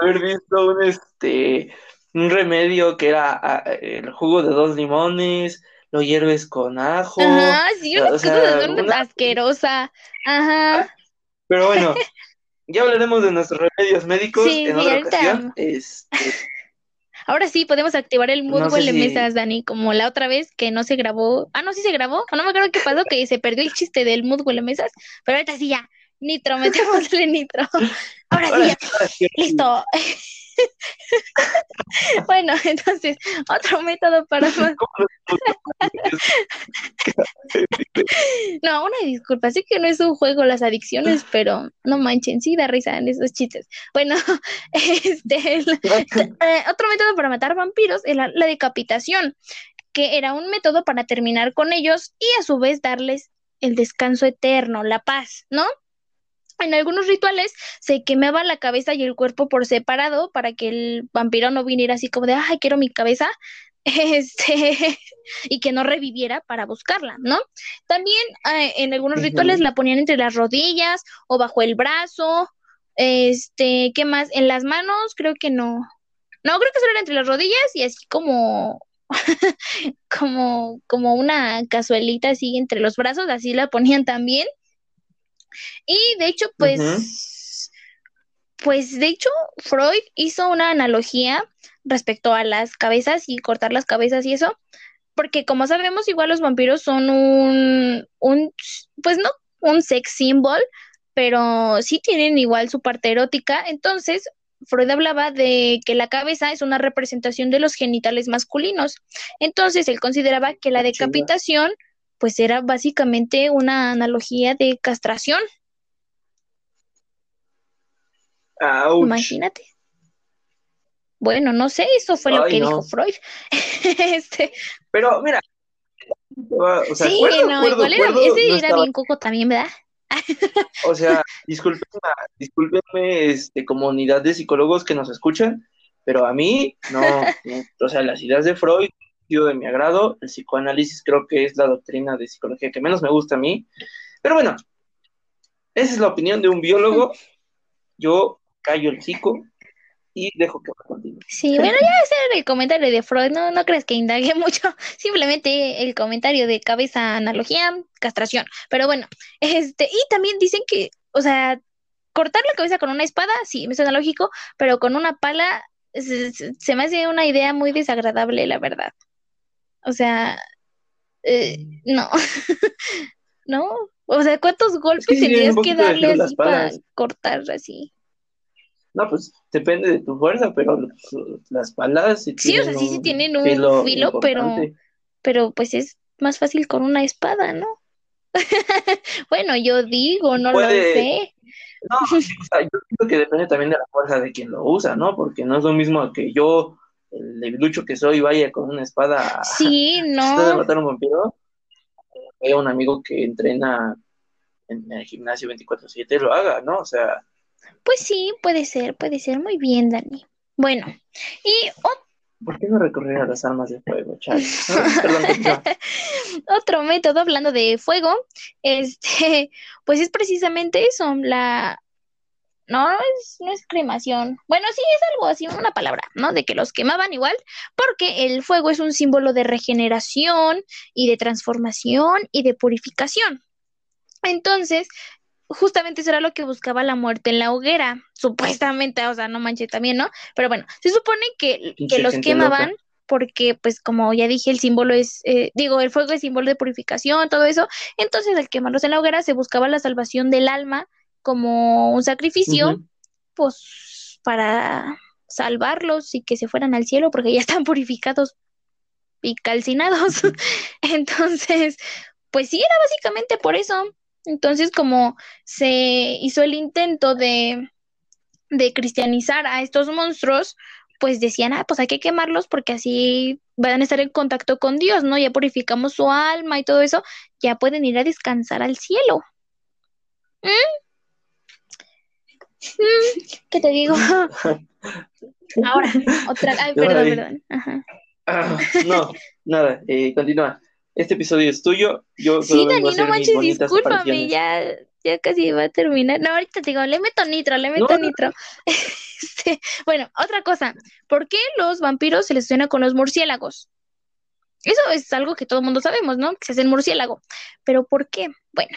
haber visto un este un remedio que era ah, el jugo de dos limones, lo hierves con ajo. Ajá, sí, una cosa asquerosa. Ajá. Pero bueno, ya hablaremos de nuestros remedios médicos en otra ocasión. Este, Ahora sí podemos activar el mood no mesas, Dani, como la otra vez que no se grabó. Ah, no, sí se grabó. No me acuerdo qué pasó, que se perdió el chiste del mood mesas. Pero ahorita sí ya. Nitro, metémosle nitro. Ahora sí ya. Listo. bueno, entonces, otro método para no, una disculpa, sé que no es un juego las adicciones, pero no manchen, sí da risa en esos chistes. Bueno, este, eh, otro método para matar vampiros es la, la decapitación, que era un método para terminar con ellos y a su vez darles el descanso eterno, la paz, ¿no? En algunos rituales se quemaba la cabeza y el cuerpo por separado para que el vampiro no viniera así como de, ay, quiero mi cabeza, este, y que no reviviera para buscarla, ¿no? También eh, en algunos rituales la ponían entre las rodillas o bajo el brazo, este, ¿qué más? En las manos creo que no. No, creo que solo era entre las rodillas y así como como como una cazuelita así entre los brazos, así la ponían también. Y de hecho, pues, pues de hecho, Freud hizo una analogía respecto a las cabezas y cortar las cabezas y eso, porque como sabemos, igual los vampiros son un, un pues no un sex symbol, pero sí tienen igual su parte erótica. Entonces, Freud hablaba de que la cabeza es una representación de los genitales masculinos. Entonces, él consideraba que la decapitación pues era básicamente una analogía de castración. Imagínate. Bueno, no sé, eso fue lo que dijo Freud. este... Pero mira, sí, no, igual era, ese era bien coco también, ¿verdad? o sea, discúlpenme, este, comunidad de psicólogos que nos escuchan, pero a mí no, no, o sea, las ideas de Freud de mi agrado. El psicoanálisis creo que es la doctrina de psicología que menos me gusta a mí. Pero bueno, esa es la opinión de un biólogo. Yo callo el psico y dejo que continúe. Sí, bueno, ya ese era el comentario de Freud, no, no crees que indague mucho, simplemente el comentario de cabeza, analogía, castración. Pero bueno, este, y también dicen que, o sea, cortar la cabeza con una espada, sí, me suena lógico, pero con una pala se me hace una idea muy desagradable, la verdad. O sea, eh, no, no, o sea, ¿cuántos golpes tendrías que darle así para cortar así? No, pues depende de tu fuerza, pero las palas sí, o sea, sí, sí tienen un filo, pero, pero pues es más fácil con una espada, ¿no? bueno, yo digo, no lo sé. No, o sea, yo creo que depende también de la fuerza de quien lo usa, ¿no? Porque no es lo mismo que yo el debilucho que soy vaya con una espada sí, no. de matar a un vampiro. Hay un amigo que entrena en el gimnasio 24/7 lo haga, ¿no? O sea... Pues sí, puede ser, puede ser. Muy bien, Dani. Bueno, y... ¿Por qué no recurrir a las armas de fuego, Otro método, hablando de fuego, este, pues es precisamente eso, la, no, no es, no es cremación. Bueno, sí es algo así, una palabra, ¿no? De que los quemaban igual, porque el fuego es un símbolo de regeneración y de transformación y de purificación. Entonces, justamente eso era lo que buscaba la muerte en la hoguera, supuestamente, o sea, no manches también, ¿no? Pero bueno, se supone que, que los quemaban porque, pues, como ya dije, el símbolo es, eh, digo, el fuego es símbolo de purificación, todo eso. Entonces, al quemarlos en la hoguera se buscaba la salvación del alma como un sacrificio, pues para salvarlos y que se fueran al cielo porque ya están purificados y calcinados. Entonces, pues sí, era básicamente por eso. Entonces, como se hizo el intento de, de cristianizar a estos monstruos, pues decían, ah, pues hay que quemarlos porque así van a estar en contacto con Dios, ¿no? Ya purificamos su alma y todo eso, ya pueden ir a descansar al cielo. ¿Mm? ¿Qué te digo? Ahora, otra. Ay, perdón, perdón. Ajá. Ah, no, nada, eh, continúa. Este episodio es tuyo. Yo Sí, Dani, no manches, discúlpame, ya, ya casi va a terminar. No, ahorita te digo, le meto nitro, le meto no. nitro. Este, bueno, otra cosa, ¿por qué los vampiros se les suena con los murciélagos? Eso es algo que todo el mundo sabemos, ¿no? Que se hacen murciélago. Pero ¿por qué? Bueno,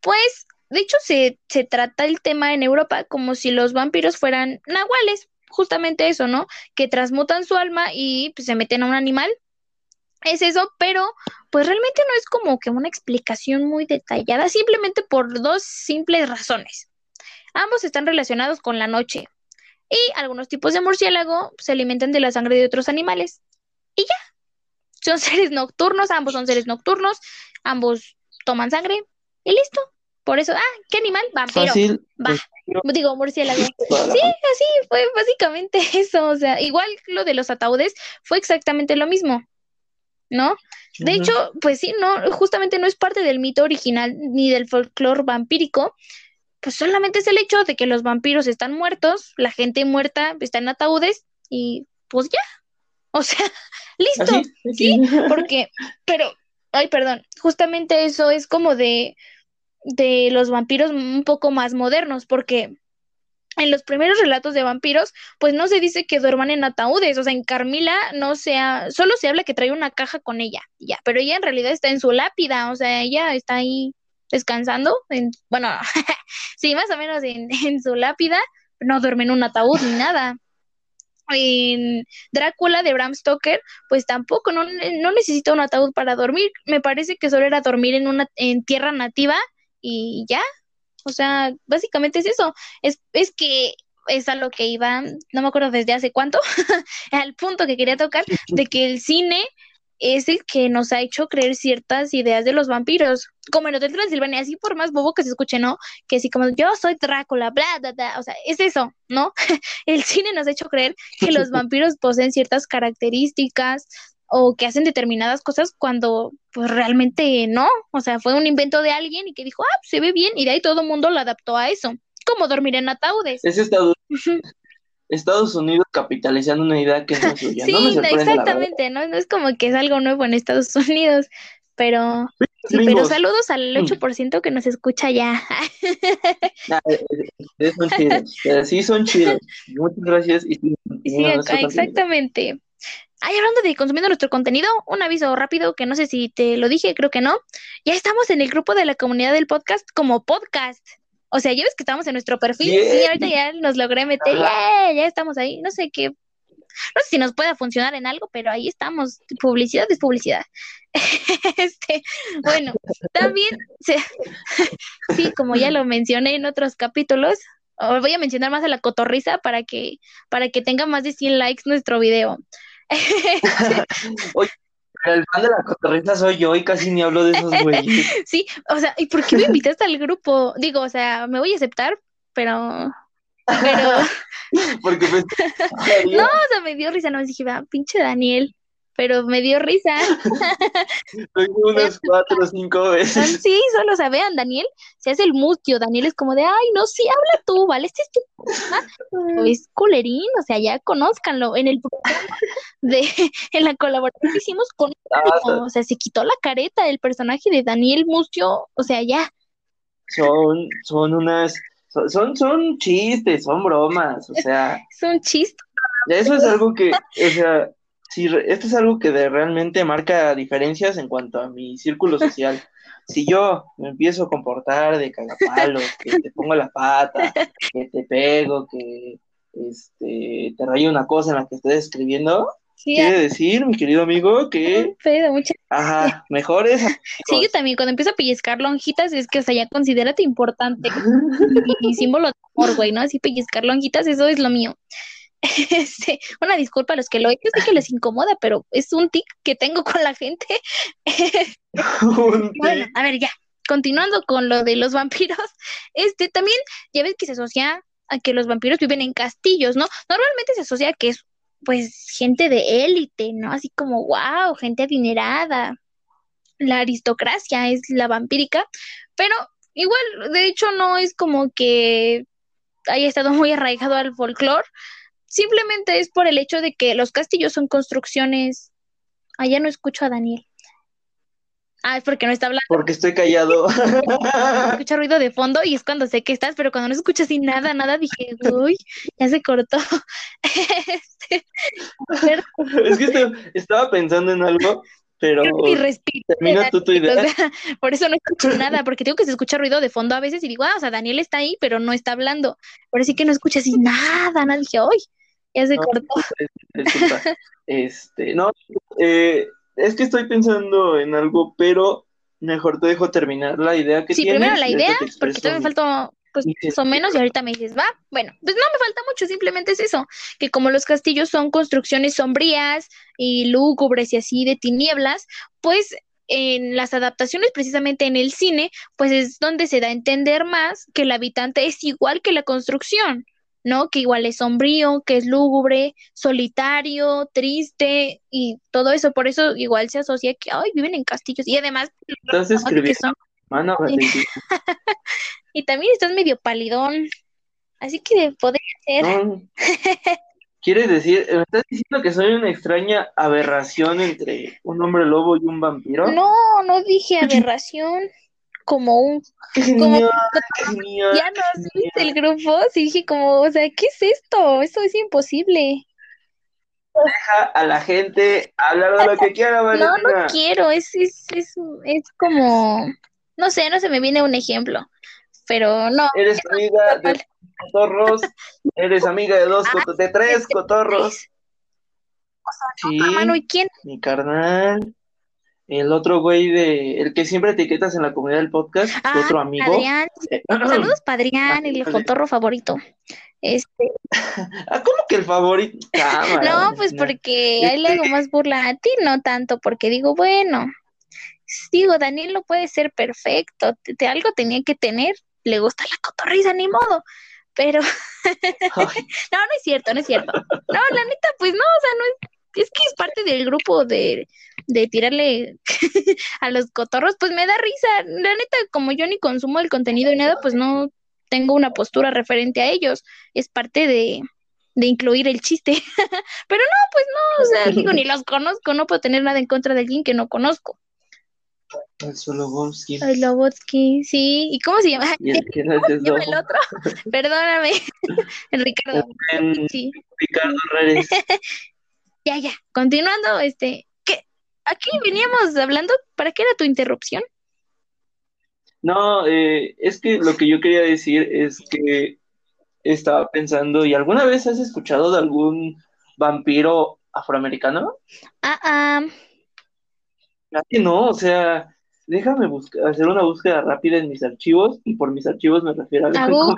pues, de hecho, se, se trata el tema en Europa como si los vampiros fueran nahuales, justamente eso, ¿no? Que transmutan su alma y pues, se meten a un animal. Es eso, pero pues realmente no es como que una explicación muy detallada, simplemente por dos simples razones. Ambos están relacionados con la noche y algunos tipos de murciélago se alimentan de la sangre de otros animales. Y ya, son seres nocturnos, ambos son seres nocturnos, ambos toman sangre y listo. Por eso, ah, ¿qué animal? Vampiro. Fácil. Va. Digo, murciélago. Sí, así fue básicamente eso. O sea, igual lo de los ataúdes fue exactamente lo mismo, ¿no? De hecho, pues sí, no, justamente no es parte del mito original ni del folclore vampírico, pues solamente es el hecho de que los vampiros están muertos, la gente muerta está en ataúdes y pues ya. O sea, listo. Así, Sí, porque, pero, ay, perdón, justamente eso es como de, de los vampiros un poco más modernos, porque en los primeros relatos de vampiros, pues no se dice que duerman en ataúdes, o sea, en Carmila no se ha- solo se habla que trae una caja con ella, ya, pero ella en realidad está en su lápida, o sea, ella está ahí descansando, en, bueno, sí, más o menos en, en su lápida, no duerme en un ataúd ni nada. En Drácula de Bram Stoker, pues tampoco, no, no necesita un ataúd para dormir. Me parece que solo era dormir en una, en tierra nativa y ya. O sea, básicamente es eso. Es, es que es a lo que iba, no me acuerdo desde hace cuánto, al punto que quería tocar, de que el cine es el que nos ha hecho creer ciertas ideas de los vampiros. Como en Hotel Transilvania, así por más bobo que se escuche, ¿no? Que así como yo soy Drácula, bla, bla, bla. O sea, es eso, ¿no? El cine nos ha hecho creer que los vampiros poseen ciertas características o que hacen determinadas cosas cuando pues realmente no. O sea, fue un invento de alguien y que dijo, ah, pues, se ve bien y de ahí todo el mundo lo adaptó a eso. Como dormir en ataúdes. Es Estados. Estados Unidos capitalizando una idea que no es suya. Sí, no me exactamente, ¿no? No es como que es algo nuevo en Estados Unidos, pero sí, pero saludos al 8% que nos escucha ya. Ah, eh, eh, son chidos. eh, Sí, son chidos. Muchas gracias. Y sí, Sí, exactamente. Ay, hablando de consumiendo nuestro contenido, un aviso rápido que no sé si te lo dije, creo que no. Ya estamos en el grupo de la comunidad del podcast como podcast. O sea, ya ves que estamos en nuestro perfil y ahorita ya nos logré meter, ya, ya estamos ahí. No sé qué, no sé si nos pueda funcionar en algo, pero ahí estamos. Publicidad es publicidad. Este, bueno, también, se- sí, como ya lo mencioné en otros capítulos, oh, voy a mencionar más a la cotorriza para que, para que tenga más de 100 likes nuestro video. Oye, el fan de la cotorrita soy yo y casi ni hablo de esos güeyes. Sí, o sea, ¿y por qué me invitaste al grupo? Digo, o sea, me voy a aceptar, pero, pero, Porque no, o sea, me dio risa, no, dije, va, pinche Daniel, pero me dio risa. unas cuatro o cinco Ah, veces. Sí, solo, o sea, vean, Daniel se hace el mutio, Daniel es como de, ay, no, sí, habla tú, ¿vale? Este es tu programa". es culerín, o sea, ya conózcanlo. En el programa de, en la colaboración que hicimos con Ah, o sea, se quitó la careta del personaje de Daniel Mustio, o sea, ya, Son, son unas, son, son, son chistes, son bromas, o sea, es un chiste. eso es algo que, o sea, re- esto es algo que de- realmente marca diferencias en cuanto a mi círculo social. Si yo me empiezo a comportar de cagapalos, que te pongo la pata, que te pego, que este, te rayo una cosa en la que estoy escribiendo, Sí, quiere decir, mi querido amigo, que, un pedo, mucha- ajá, mejores Sí, yo también, cuando empiezo a pellizcar lonjitas, es que, o sea, ya considérate importante y símbolo de amor, güey, ¿no? Así pellizcar lonjitas, eso es lo mío. Este, una disculpa a los que lo hecho, sé que les incomoda, pero es un tic que tengo con la gente. Bueno, a ver, ya, continuando con lo de los vampiros, este también, ya ves que se asocia a que los vampiros viven en castillos, ¿no? Normalmente se asocia a que es, pues, gente de élite, ¿no? Así como, wow, gente adinerada. La aristocracia es la vampírica, pero igual, de hecho, no es como que haya estado muy arraigado al folclore. Simplemente es por el hecho de que los castillos son construcciones. Allá no escucho a Daniel. Ah, es porque no está hablando. Porque estoy callado. Escucha ruido de fondo y es cuando sé que estás, pero cuando no escuchas así nada, nada, dije, uy, ya se cortó. Este, es que estoy- estaba pensando en algo, pero y respiro. termina tú tu idea. O sea, por eso no escucho nada, porque tengo que se escucha ruido de fondo a veces y digo, ah, o sea, Daniel está ahí, pero no está hablando. Por sí que no escuchas así nada, nada. Dije, uy, ya se No, cortó. Disculpa. Este, no, eh, es que estoy pensando en algo, pero mejor te dejo terminar la idea que Sí, tienes. primero la idea, porque todavía me falta pues más o menos y ahorita me dices, va, bueno, pues no me falta mucho, simplemente es eso, que como los castillos son construcciones sombrías y lúgubres y así de tinieblas, pues en las adaptaciones precisamente en el cine, pues es donde se da a entender más que el habitante es igual que la construcción, ¿no? Que igual es sombrío, que es lúgubre, solitario, triste y todo eso, por eso igual se asocia que, ay, viven en castillos y además Estás que escribiendo, son mano, Valentina. y también estás medio palidón. Así que podría ser. No. ¿Quieres decir, me estás diciendo que soy una extraña aberración entre un hombre lobo y un vampiro? No, no dije aberración. Como un. ¡Qué Como ya no viste el grupo. Sí, dije como, o sea, ¿qué es esto? Esto es imposible. Deja a la gente hablar de lo que quiera, No, Valentina. no quiero. Es, es, es, es como. No sé, no se me viene un ejemplo. Pero no. Eres amiga de cotorros, eres amiga de dos, coto- de tres cotorros. Sí, Hermano, ¿y quién? mi carnal. El otro güey de, el que siempre etiquetas en la comunidad del podcast, Ah, otro amigo. Adrián. Eh, Saludos, Padrián, el Ándale. cotorro favorito. Este, Ah, ¿cómo que el favorito? Cámara, No, pues porque ahí le hago más burla a ti, no tanto, porque digo, bueno, digo, Daniel no puede ser perfecto, te, te- algo tenía que tener, le gusta la cotorriza, ni modo, pero no, no es cierto, no es cierto. No, la neta, pues no, o sea, no es, es que es parte del grupo de, de tirarle a los cotorros, pues me da risa. La neta, como yo ni consumo el contenido y nada, pues no tengo una postura referente a ellos, es parte de, de incluir el chiste. Pero no, pues no, o sea, digo, ni los conozco, no puedo tener nada en contra de alguien que no conozco. El Sologonski. Ay, Lobotsky, sí, ¿y cómo se llama? Y el que no es ¿Cómo se llama el otro? Perdóname, el Ricardo. En Sí, Ricardo Redes. Ya, ya, continuando, este, ¿qué? Aquí veníamos hablando, ¿para qué era tu interrupción? No, eh, es que lo que yo quería decir es que estaba pensando, ¿y alguna vez has escuchado de algún vampiro afroamericano? Ah, ah, Así no, o sea, déjame buscar, hacer una búsqueda rápida en mis archivos, y por mis archivos me refiero a ¿A Google?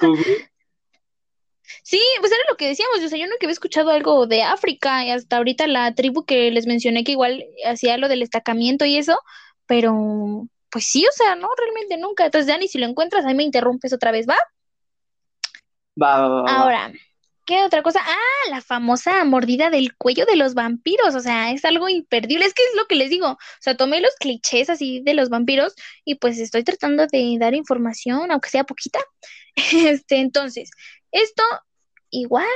Google. Sí, pues era lo que decíamos, o sea, yo nunca había escuchado algo de África y hasta ahorita la tribu que les mencioné que igual hacía lo del destacamiento y eso, pero pues sí, o sea, no, realmente nunca. Entonces, Dani, si lo encuentras, ahí me interrumpes otra vez, ¿va? Va, va, va, va. Ahora, ¿qué otra cosa? Ah, la famosa mordida del cuello de los vampiros, o sea, es algo imperdible, es que es lo que les digo, o sea, tomé los clichés así de los vampiros y pues estoy tratando de dar información, aunque sea poquita. Este, entonces, esto igual,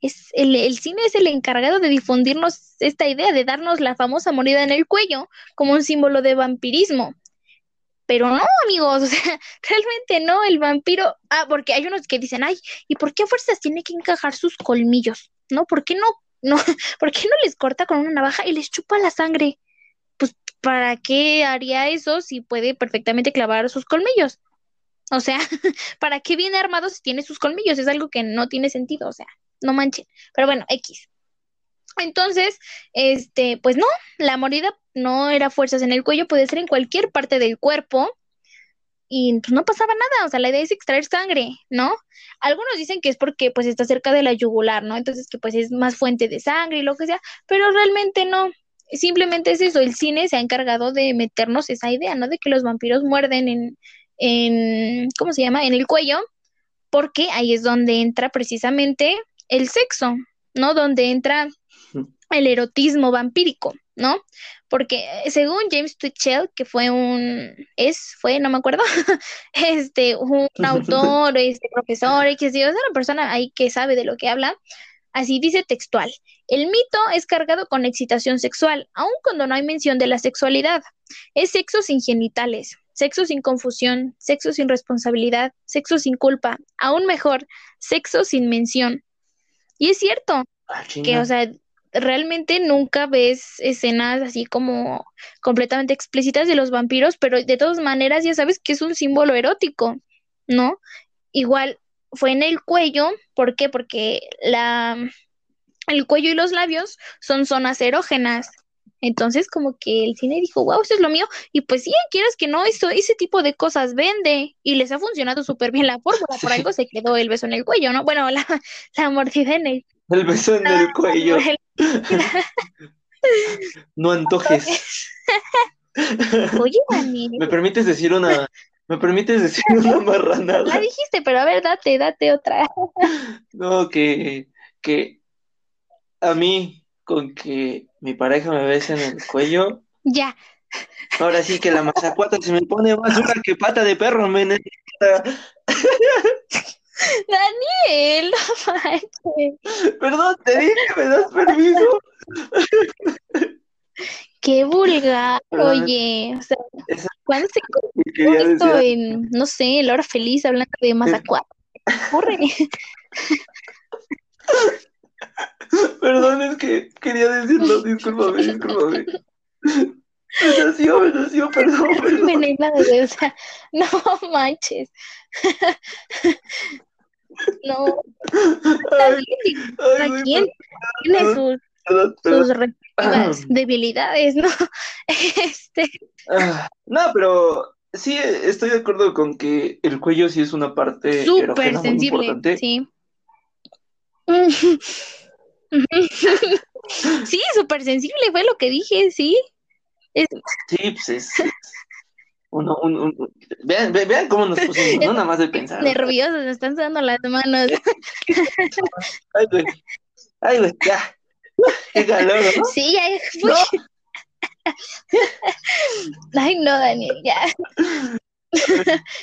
es el, el cine es el encargado de difundirnos esta idea, de darnos la famosa mordida en el cuello como un símbolo de vampirismo. Pero no, amigos, o sea, realmente no, el vampiro, ah, porque hay unos que dicen, ay, ¿y por qué fuerzas tiene que encajar sus colmillos? ¿No? ¿Por qué no, no, por qué no les corta con una navaja y les chupa la sangre? Pues, ¿para qué haría eso si puede perfectamente clavar sus colmillos? O sea, ¿para qué viene armado si tiene sus colmillos? Es algo que no tiene sentido, o sea, no manchen. Pero bueno, X. Entonces, este, pues no, la mordida no era fuerzas en el cuello, puede ser en cualquier parte del cuerpo y pues no pasaba nada, o sea, la idea es extraer sangre, ¿no? Algunos dicen que es porque pues está cerca de la yugular, ¿no? Entonces que pues es más fuente de sangre y lo que sea, pero realmente no, simplemente es eso, el cine se ha encargado de meternos esa idea, ¿no? De que los vampiros muerden en, en, ¿cómo se llama? En el cuello, porque ahí es donde entra precisamente el sexo, ¿no? Donde entra el erotismo vampírico, ¿no? Porque eh, según James Twitchell, que fue un, es, fue, no me acuerdo, este, un autor, este, profesor, que es una persona ahí que sabe de lo que habla, así dice textual, el mito es cargado con excitación sexual, aun cuando no hay mención de la sexualidad. Es sexo sin genitales, sexo sin confusión, sexo sin responsabilidad, sexo sin culpa, aún mejor, sexo sin mención. Y es cierto Ah, que, o sea, realmente nunca ves escenas así como completamente explícitas de los vampiros, pero de todas maneras ya sabes que es un símbolo erótico, ¿no? Igual fue en el cuello, ¿por qué? Porque la, el cuello y los labios son zonas erógenas. Entonces, como que el cine dijo, wow, esto es lo mío. Y pues sí, quieras que no, esto, ese tipo de cosas vende. Y les ha funcionado súper bien la fórmula. Por algo se quedó el beso en el cuello, ¿no? Bueno, la, la mordida en el, El beso en el cuello. el- No antojes. Oye, Dani, ¿Me permites decir una, me permites decir una la marranada? dijiste, pero a ver, date, date otra. No, que, que a mí, con que mi pareja me bese en el cuello, Ya, ahora sí que la mazacuata se me pone más dura que pata de perro, men. Daniel, no manches. Perdón, te dije, ¿me das permiso? Qué vulgar, Perdón. oye. O sea, Esa- ¿cuándo se quería esto en, no sé, la hora feliz hablando de Mazacuata? ¿Qué ocurre? perdón, es que quería decirlo, discúlpame, discúlpame. Me nació, me nació, perdón, perdón. O sea, no manches. No, Ay, ay, güey, quien tiene sus, perdón, perdón. sus respectivas debilidades, ¿no? Este, Ah, no, pero sí estoy de acuerdo con que el cuello sí es una parte súper muy sensible, importante. sí. Sí, súper sensible, fue lo que dije, sí. Es- Sí, pues es, uno, un, un- un- vean, ve- vean cómo nos pusimos, no nada más de pensar. nerviosos, me están sudando las manos. Ay, güey, ay, güey, ya. Qué calor, ¿no? Sí, ya. No. Ay, no, Daniel, ya.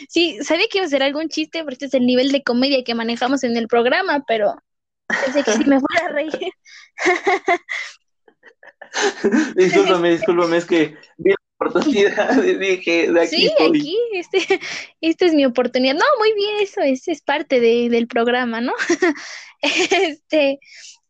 Sí, sabía que iba a ser algún chiste, porque este es el nivel de comedia que manejamos en el programa, pero pensé que si me fuera a reír. Discúlpame, discúlpame, es que vi la oportunidad y dije, de aquí Sí, aquí, este, esta es mi oportunidad. No, muy bien, eso es, es parte de- del programa, ¿no? Este,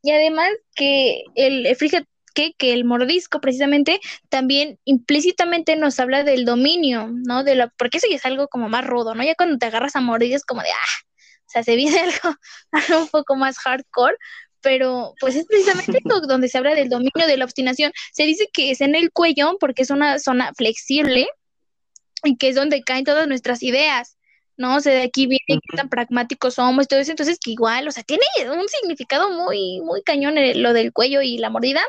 y además que el, fíjate que, que el mordisco precisamente también implícitamente nos habla del dominio, ¿no? De la, porque eso ya es algo como más rudo, ¿no? Ya cuando te agarras a mordidas como de, ah, o sea, se viene algo, algo un poco más hardcore, pero pues es precisamente esto donde se habla del dominio de la obstinación. Se dice que es en el cuello porque es una zona flexible y que es donde caen todas nuestras ideas, ¿no? O sea, de aquí viene qué tan pragmáticos somos y todo eso, entonces que igual, o sea, tiene un significado muy, muy cañón eh, lo del cuello y la mordida.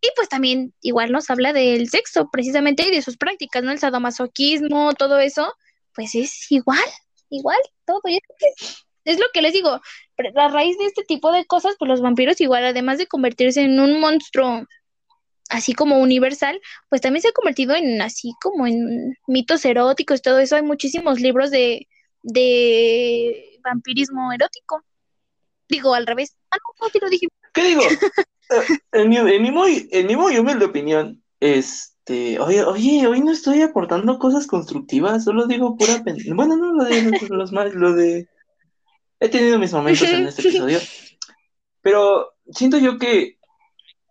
Y pues también igual nos habla del sexo, precisamente, y de sus prácticas, ¿no? El sadomasoquismo, todo eso, pues es igual, igual, todo. Y es, es lo que les digo, a raíz de este tipo de cosas, pues los vampiros igual, además de convertirse en un monstruo así como universal, pues también se ha convertido en así como en mitos eróticos, todo eso. Hay muchísimos libros de, de vampirismo erótico. Digo, al revés. Ah, no, lo dije. ¿Qué digo? Eh, En mi, en mi muy, en mi muy humilde opinión, este, oye, oye, hoy no estoy aportando cosas constructivas, solo digo pura pen... Bueno, no, lo de los más, lo de... He tenido mis momentos en este episodio, pero siento yo que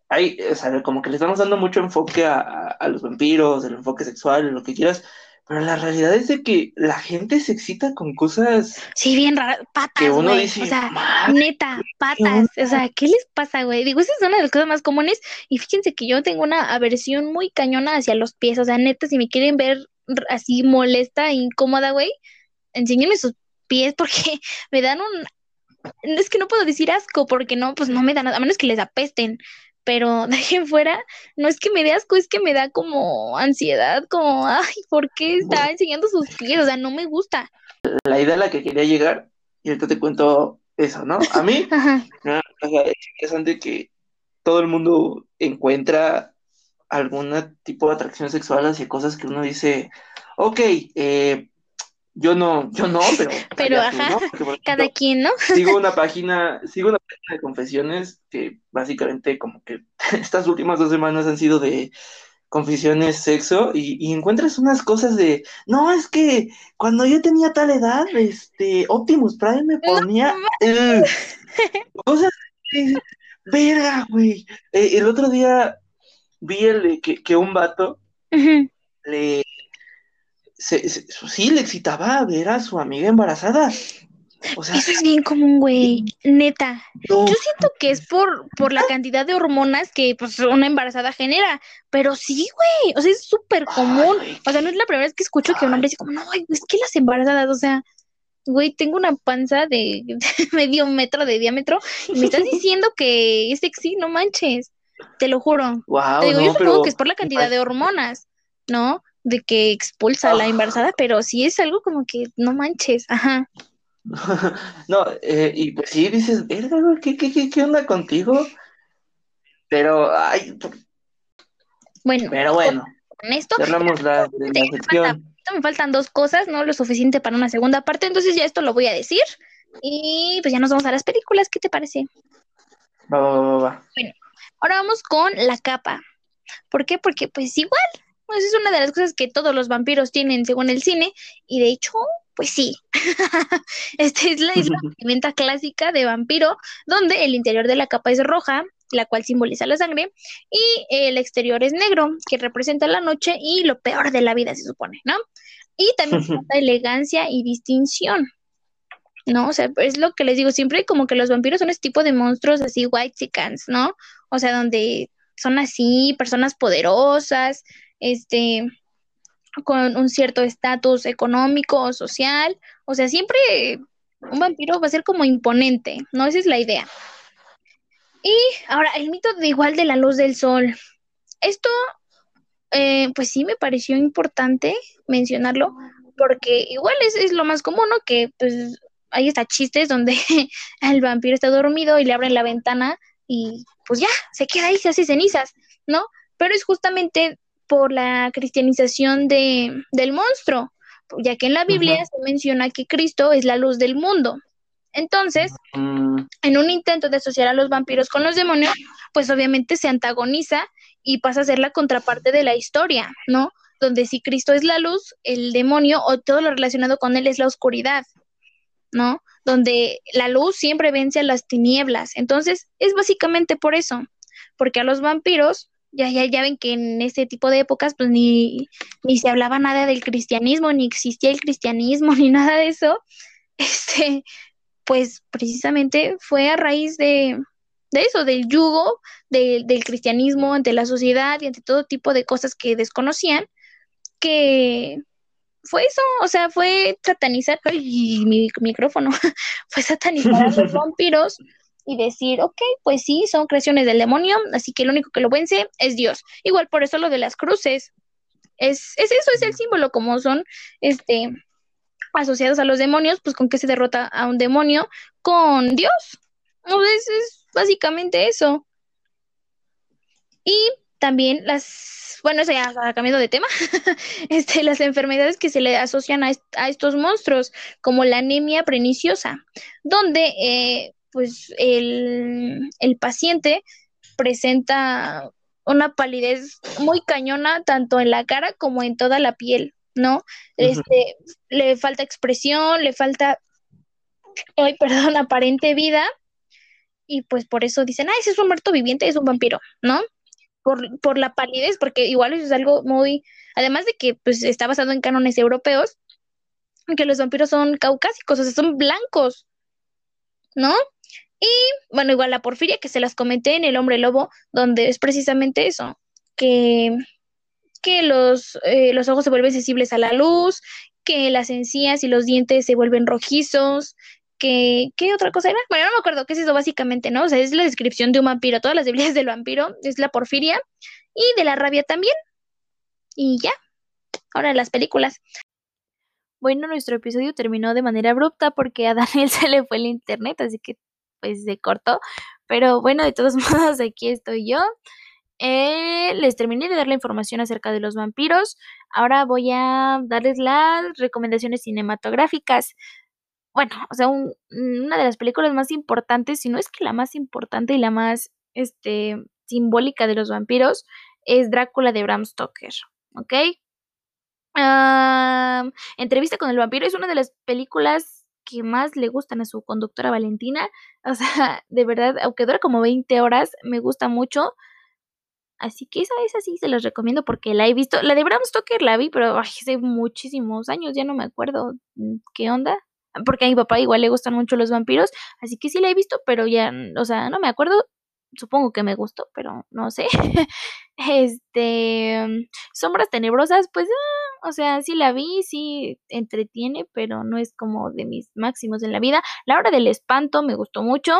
hay, o sea, como que le estamos dando mucho enfoque a, a, a los vampiros, el enfoque sexual, lo que quieras, pero la realidad es de que la gente se excita con cosas Sí, bien que Patas, güey. O sea, "Madre, neta, patas. O sea, ¿qué les pasa, güey? Digo, esa es una de las cosas más comunes. Y fíjense que yo tengo una aversión muy cañona hacia los pies. O sea, neta, si me quieren ver así molesta e incómoda, güey, enséñenme sus pies porque me dan un... Es que no puedo decir asco porque no, pues no me dan nada, a menos que les apesten. Pero de ahí en fuera, no es que me dé asco, es que me da como ansiedad, como, ay, ¿por qué está enseñando sus pies? O sea, no me gusta. la idea a la que quería llegar, y ahorita te cuento eso, ¿no? A mí. ¿no? O sea, es interesante que todo el mundo encuentra algún tipo de atracción sexual hacia cosas que uno dice, ok, eh, yo no, yo no, pero... Pero ajá, cada quien, ¿no? Sigo una página, sigo una página de confesiones que básicamente como que estas últimas dos semanas han sido de confesiones sexo y, encuentras unas cosas de, no, es que cuando yo tenía tal edad, este, Optimus Prime me ponía eh, cosas de, verga, güey. Eh, el otro día vi el, que, que un vato le sí le excitaba ver a su amiga embarazada. Eso es bien común, güey, neta. Yo siento que es por, por la cantidad de hormonas que pues una embarazada genera, pero sí, güey, o sea, es súper común. o sea, no es la primera vez que escucho que un hombre dice como, no, güey, es que las embarazadas, o sea, güey, tengo una panza de, medio metro de diámetro y me estás diciendo que es sexy, no manches, te lo juro. te digo, yo supongo que es por la cantidad de hormonas, ¿no? De que expulsa a la embarazada, pero sí es algo como que no manches, ajá. no, eh, y pues sí, dices, verga, ¿qué, qué, qué, onda contigo? Pero, ay, bueno, pero bueno, con esto, cerramos la, sección. me faltan dos cosas, no lo suficiente para una segunda parte, entonces ya esto lo voy a decir y pues ya nos vamos a las películas, ¿qué te parece? Va, va, va, va. Bueno, ahora vamos con la capa. ¿Por qué? Porque pues igual, pues es una de las cosas que todos los vampiros tienen según el cine y de hecho pues sí, esta es la, vestimenta clásica de vampiro, donde el interior de la capa es roja, la cual simboliza la sangre, y el exterior es negro, que representa la noche y lo peor de la vida, se supone, ¿no? Y también la elegancia y distinción, ¿no? O sea, es lo que les digo siempre, como que los vampiros son este tipo de monstruos así white chickens, ¿no? O sea, donde son así, personas poderosas, este, con un cierto estatus económico o social. O sea, siempre un vampiro va a ser como imponente, ¿no? Esa es la idea. Y ahora, el mito de igual de la luz del sol. Esto, eh, pues sí me pareció importante mencionarlo, porque igual es, es lo más común, ¿no? Que pues ahí está chistes donde el vampiro está dormido y le abren la ventana y pues ya, se queda ahí, se hace cenizas, ¿no? Pero es justamente por la cristianización de, del monstruo, ya que en la Biblia se menciona que Cristo es la luz del mundo. Entonces, mm. en un intento de asociar a los vampiros con los demonios, pues obviamente se antagoniza y pasa a ser la contraparte de la historia, ¿no? Donde si Cristo es la luz, el demonio o todo lo relacionado con él es la oscuridad, ¿no? Donde la luz siempre vence a las tinieblas. Entonces, es básicamente por eso, porque a los vampiros ya, ya, ya ven que en ese tipo de épocas pues ni, ni se hablaba nada del cristianismo, ni existía el cristianismo, ni nada de eso, este, pues precisamente fue a raíz de, de eso, del yugo del cristianismo ante la sociedad y ante todo tipo de cosas que desconocían, que fue eso, o sea, fue satanizar, ay, mi micrófono, fue satanizar a los vampiros y decir, ok, pues sí, son creaciones del demonio, así que lo único que lo vence es Dios. Igual por eso lo de las cruces. Es, es eso, es el símbolo, como son este asociados a los demonios, pues con qué se derrota a un demonio, con Dios. Es básicamente eso. Y también las, bueno, eso ya cambiando de tema, este, las enfermedades que se le asocian a, a estos monstruos, como la anemia perniciosa, donde eh, pues el, paciente presenta una palidez muy cañona tanto en la cara como en toda la piel, ¿no? Este, le falta expresión, le falta, ay, perdón, aparente vida, y pues por eso dicen, ah, ese es un muerto viviente, es un vampiro, ¿no? Por, por la palidez, porque igual eso es algo muy, además de que pues está basado en cánones europeos, que los vampiros son caucásicos, o sea, son blancos, ¿no? Y bueno, igual la porfiria que se las comenté en El hombre lobo, donde es precisamente eso, que, que los, eh, los ojos se vuelven sensibles a la luz, que las encías y los dientes se vuelven rojizos, que, ¿qué otra cosa era? Bueno, no me acuerdo qué es eso básicamente, ¿no? O sea, es la descripción de un vampiro, todas las debilidades del vampiro, es la porfiria y de la rabia también. Y ya, ahora las películas. Bueno, nuestro episodio terminó de manera abrupta porque a Daniel se le fue el internet, así que pues se cortó. Pero bueno, de todos modos, aquí estoy yo. eh, les terminé de dar la información acerca de los vampiros. Ahora voy a darles las recomendaciones cinematográficas. Bueno, o sea, una de las películas más importantes, si no es que la más importante y la más este, simbólica de los vampiros, es Drácula de Bram Stoker. ¿Ok? Entrevista con el vampiro es una de las películas que más le gustan a su conductora Valentina. O sea, de verdad, aunque dura como 20 horas, me gusta mucho. Así que esa, esa sí se las recomiendo porque la he visto. La de Bram Stoker la vi, pero hace muchísimos años, ya no me acuerdo mm, qué onda. Porque a mi papá igual le gustan mucho los vampiros, así que sí la he visto, pero ya, o sea, no me acuerdo. Supongo que me gustó, pero no sé. este, Sombras Tenebrosas, pues, ah, o sea, sí la vi, sí entretiene, pero no es como de mis máximos en la vida. La hora del espanto me gustó mucho.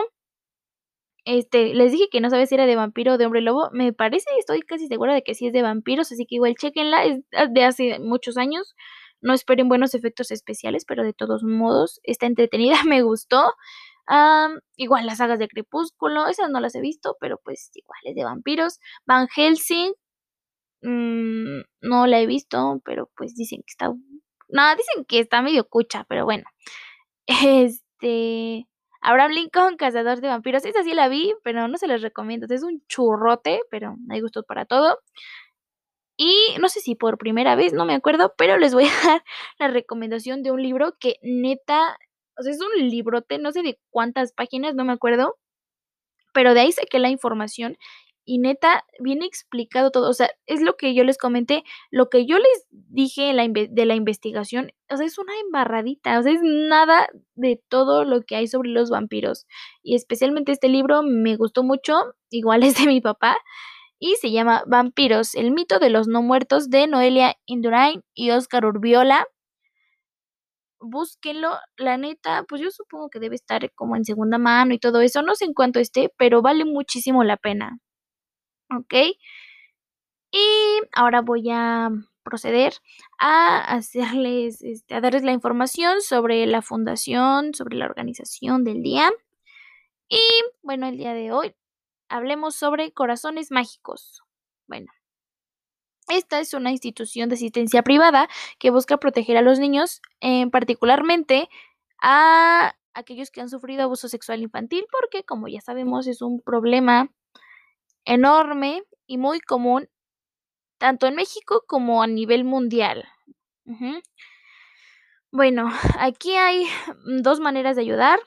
Este, les dije que no sabía si era de vampiro o de hombre lobo. Me parece, estoy casi segura de que sí es de vampiros, así que igual chequenla, es de hace muchos años. No esperen buenos efectos especiales, pero de todos modos está entretenida, me gustó. igual las sagas de Crepúsculo, esas no las he visto, pero pues igual es de vampiros. Van Helsing, mm, no la he visto, pero pues dicen que está... No, dicen que está medio cucha, pero bueno. Este... Abraham Lincoln, Cazador de Vampiros. Esa sí la vi, pero no se les recomiendo. Es un churrote, pero hay gustos para todo. Y no sé si por primera vez, no me acuerdo, pero les voy a dar la recomendación de un libro que neta, o sea, es un librote, no sé de cuántas páginas, no me acuerdo, pero de ahí saqué la información y neta, viene explicado todo. O sea, es lo que yo les comenté, lo que yo les dije de la investigación, o sea, es una embarradita, o sea, es nada de todo lo que hay sobre los vampiros. Y especialmente este libro me gustó mucho, igual es de mi papá, y se llama Vampiros, el mito de los no muertos de Noelia Indurain y Oscar Urbiola. Búsquenlo, la neta, pues yo supongo que debe estar como en segunda mano y todo eso, no sé en cuánto esté, pero vale muchísimo la pena. ¿Ok? Y ahora voy a proceder a hacerles, este, a darles la información sobre la fundación, sobre la organización del día. Y bueno, el día de hoy hablemos sobre corazones mágicos. Bueno, esta es una institución de asistencia privada que busca proteger a los niños, eh, particularmente a aquellos que han sufrido abuso sexual infantil, porque como ya sabemos es un problema enorme y muy común tanto en México como a nivel mundial. Bueno, aquí hay dos maneras de ayudar.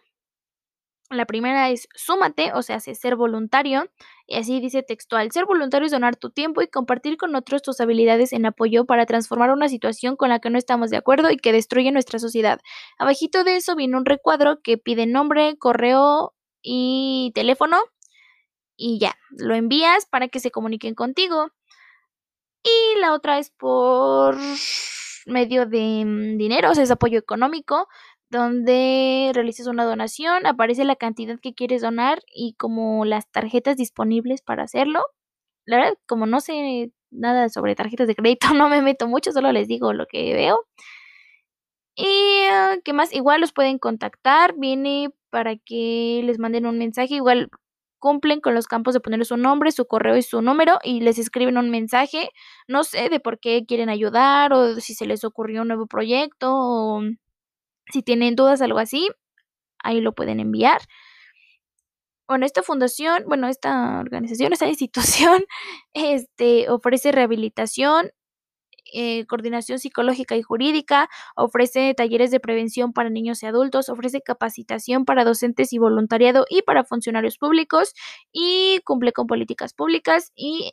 La primera es súmate, o sea, ser voluntario. Y así dice textual, ser voluntario es donar tu tiempo y compartir con otros tus habilidades en apoyo para transformar una situación con la que no estamos de acuerdo y que destruye nuestra sociedad. Abajito de eso viene un recuadro que pide nombre, correo y teléfono y ya, lo envías para que se comuniquen contigo. Y la otra es por medio de mm, dinero, o sea, es apoyo económico, donde realizas una donación, aparece la cantidad que quieres donar y como las tarjetas disponibles para hacerlo. La verdad, como no sé nada sobre tarjetas de crédito, no me meto mucho, solo les digo lo que veo. Y ah, qué más, igual los pueden contactar, viene para que les manden un mensaje, igual cumplen con los campos de poner su nombre, su correo y su número y les escriben un mensaje, no sé de por qué quieren ayudar o si se les ocurrió un nuevo proyecto o si tienen dudas, algo así, ahí lo pueden enviar. Bueno, esta fundación, bueno, esta organización, esta institución, este, ofrece rehabilitación eh, coordinación psicológica y jurídica, ofrece talleres de prevención para niños y adultos, ofrece capacitación para docentes y voluntariado y para funcionarios públicos y cumple con políticas públicas y,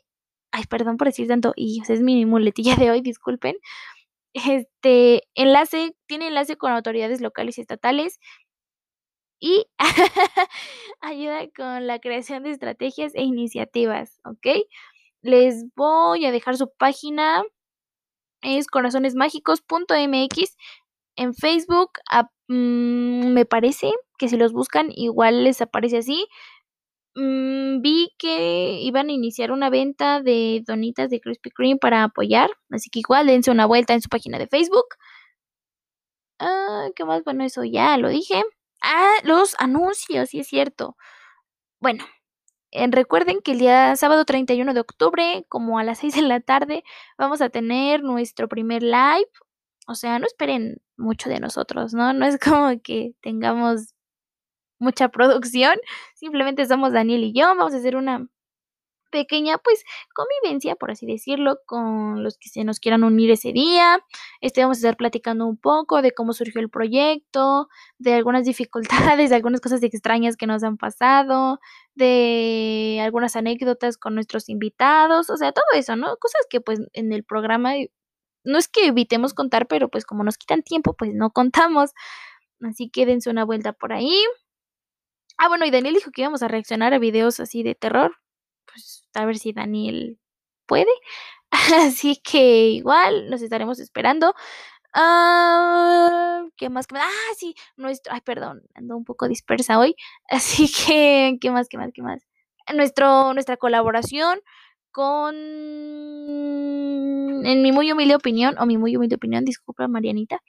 ay, perdón por decir tanto, y es mi muletilla de hoy, disculpen. Este enlace, tiene enlace con autoridades locales y estatales y ayuda con la creación de estrategias e iniciativas, ¿ok? Les voy a dejar su página es corazonesmágicos.mx en Facebook. Mm, me parece que si los buscan igual les aparece así. Mm, vi que iban a iniciar una venta de donitas de Krispy Kreme para apoyar, así que igual dense una vuelta en su página de Facebook. Ah, ¿Qué más? Bueno, eso ya lo dije. Ah, los anuncios, sí es cierto. Bueno, recuerden que el día sábado 31 de octubre, como a las 6 de la tarde, vamos a tener nuestro primer live. O sea, no esperen mucho de nosotros, ¿no? No es como que tengamos mucha producción, simplemente somos Daniel y yo, vamos a hacer una pequeña pues convivencia, por así decirlo, con los que se nos quieran unir ese día. Este vamos a estar platicando un poco de cómo surgió el proyecto, de algunas dificultades, de algunas cosas extrañas que nos han pasado, de algunas anécdotas con nuestros invitados, o sea, todo eso, ¿no? Cosas que pues en el programa no es que evitemos contar, pero pues como nos quitan tiempo, pues no contamos. Así que dense una vuelta por ahí. Ah, bueno, y Daniel dijo que íbamos a reaccionar a videos así de terror pues a ver si Daniel puede. Así que igual nos estaremos esperando. Ah, ¿Qué más? ¿Qué? Ah, sí, nuestro. Ay, perdón, ando un poco dispersa hoy. Así que, ¿qué más? ¿Qué más? ¿Qué más? Nuestro, nuestra colaboración con. En mi muy humilde opinión, o mi muy humilde opinión, disculpa, Marianita.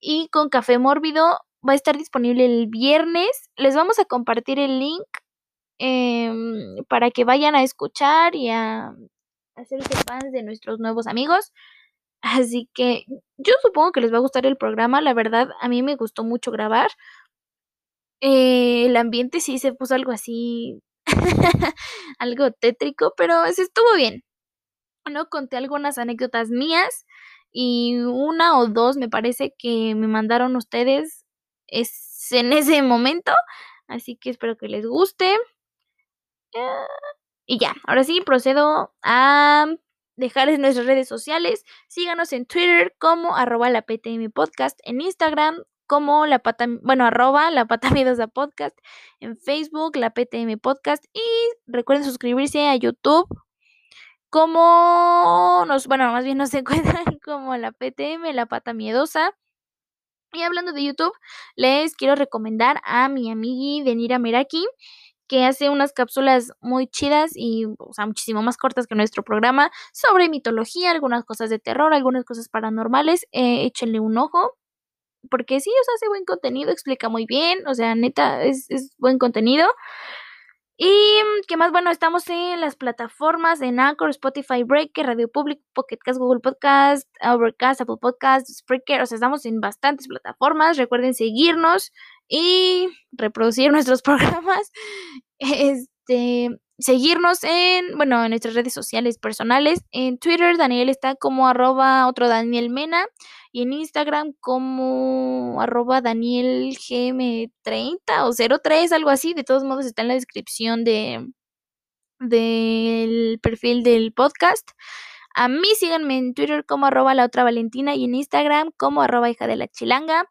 Y con Café Mórbido va a estar disponible el viernes. Les vamos a compartir el link Em, para que vayan a escuchar y a hacerse fans de nuestros nuevos amigos. Así que yo supongo que les va a gustar el programa. La verdad, a mí me gustó mucho grabar. Eh, el ambiente sí se puso algo así, algo tétrico, pero se estuvo bien. No conté algunas anécdotas mías y una o dos me parece que me mandaron ustedes es en ese momento. Así que espero que les guste. Y ya, ahora sí procedo a dejarles nuestras redes sociales. Síganos en Twitter como arroba la PTM Podcast, en Instagram como la pata, bueno, arroba la pata miedosa podcast, en Facebook la PTM Podcast y recuerden suscribirse a YouTube como nos, bueno, más bien nos encuentran como la PTM, la pata miedosa. Y hablando de YouTube, les quiero recomendar a mi amigui Denira Meraki que hace unas cápsulas muy chidas y, o sea, muchísimo más cortas que nuestro programa sobre mitología, algunas cosas de terror, algunas cosas paranormales. Eh, échenle un ojo. Porque sí, o sea, hace buen contenido, explica muy bien, o sea, neta, es, es buen contenido. Y qué más, bueno, estamos en las plataformas en Anchor, Spotify, Breaker, Radio Public, Pocket Cast, Google Podcast, Overcast, Apple Podcast, Spreaker, o sea, estamos en bastantes plataformas. Recuerden seguirnos y reproducir nuestros programas. Este, seguirnos en, bueno, en nuestras redes sociales personales. En Twitter, Daniel está como arroba otro Daniel Mena. Y en Instagram como arroba Daniel GM30 o 03, algo así. De todos modos está en la descripción de del perfil del podcast. A mí síganme en Twitter como arroba la otra Valentina y en Instagram como arroba hija de la chilanga.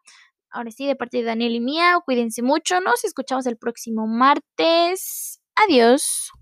Ahora sí, de parte de Daniel y mía, cuídense mucho. Nos escuchamos el próximo martes. Adiós.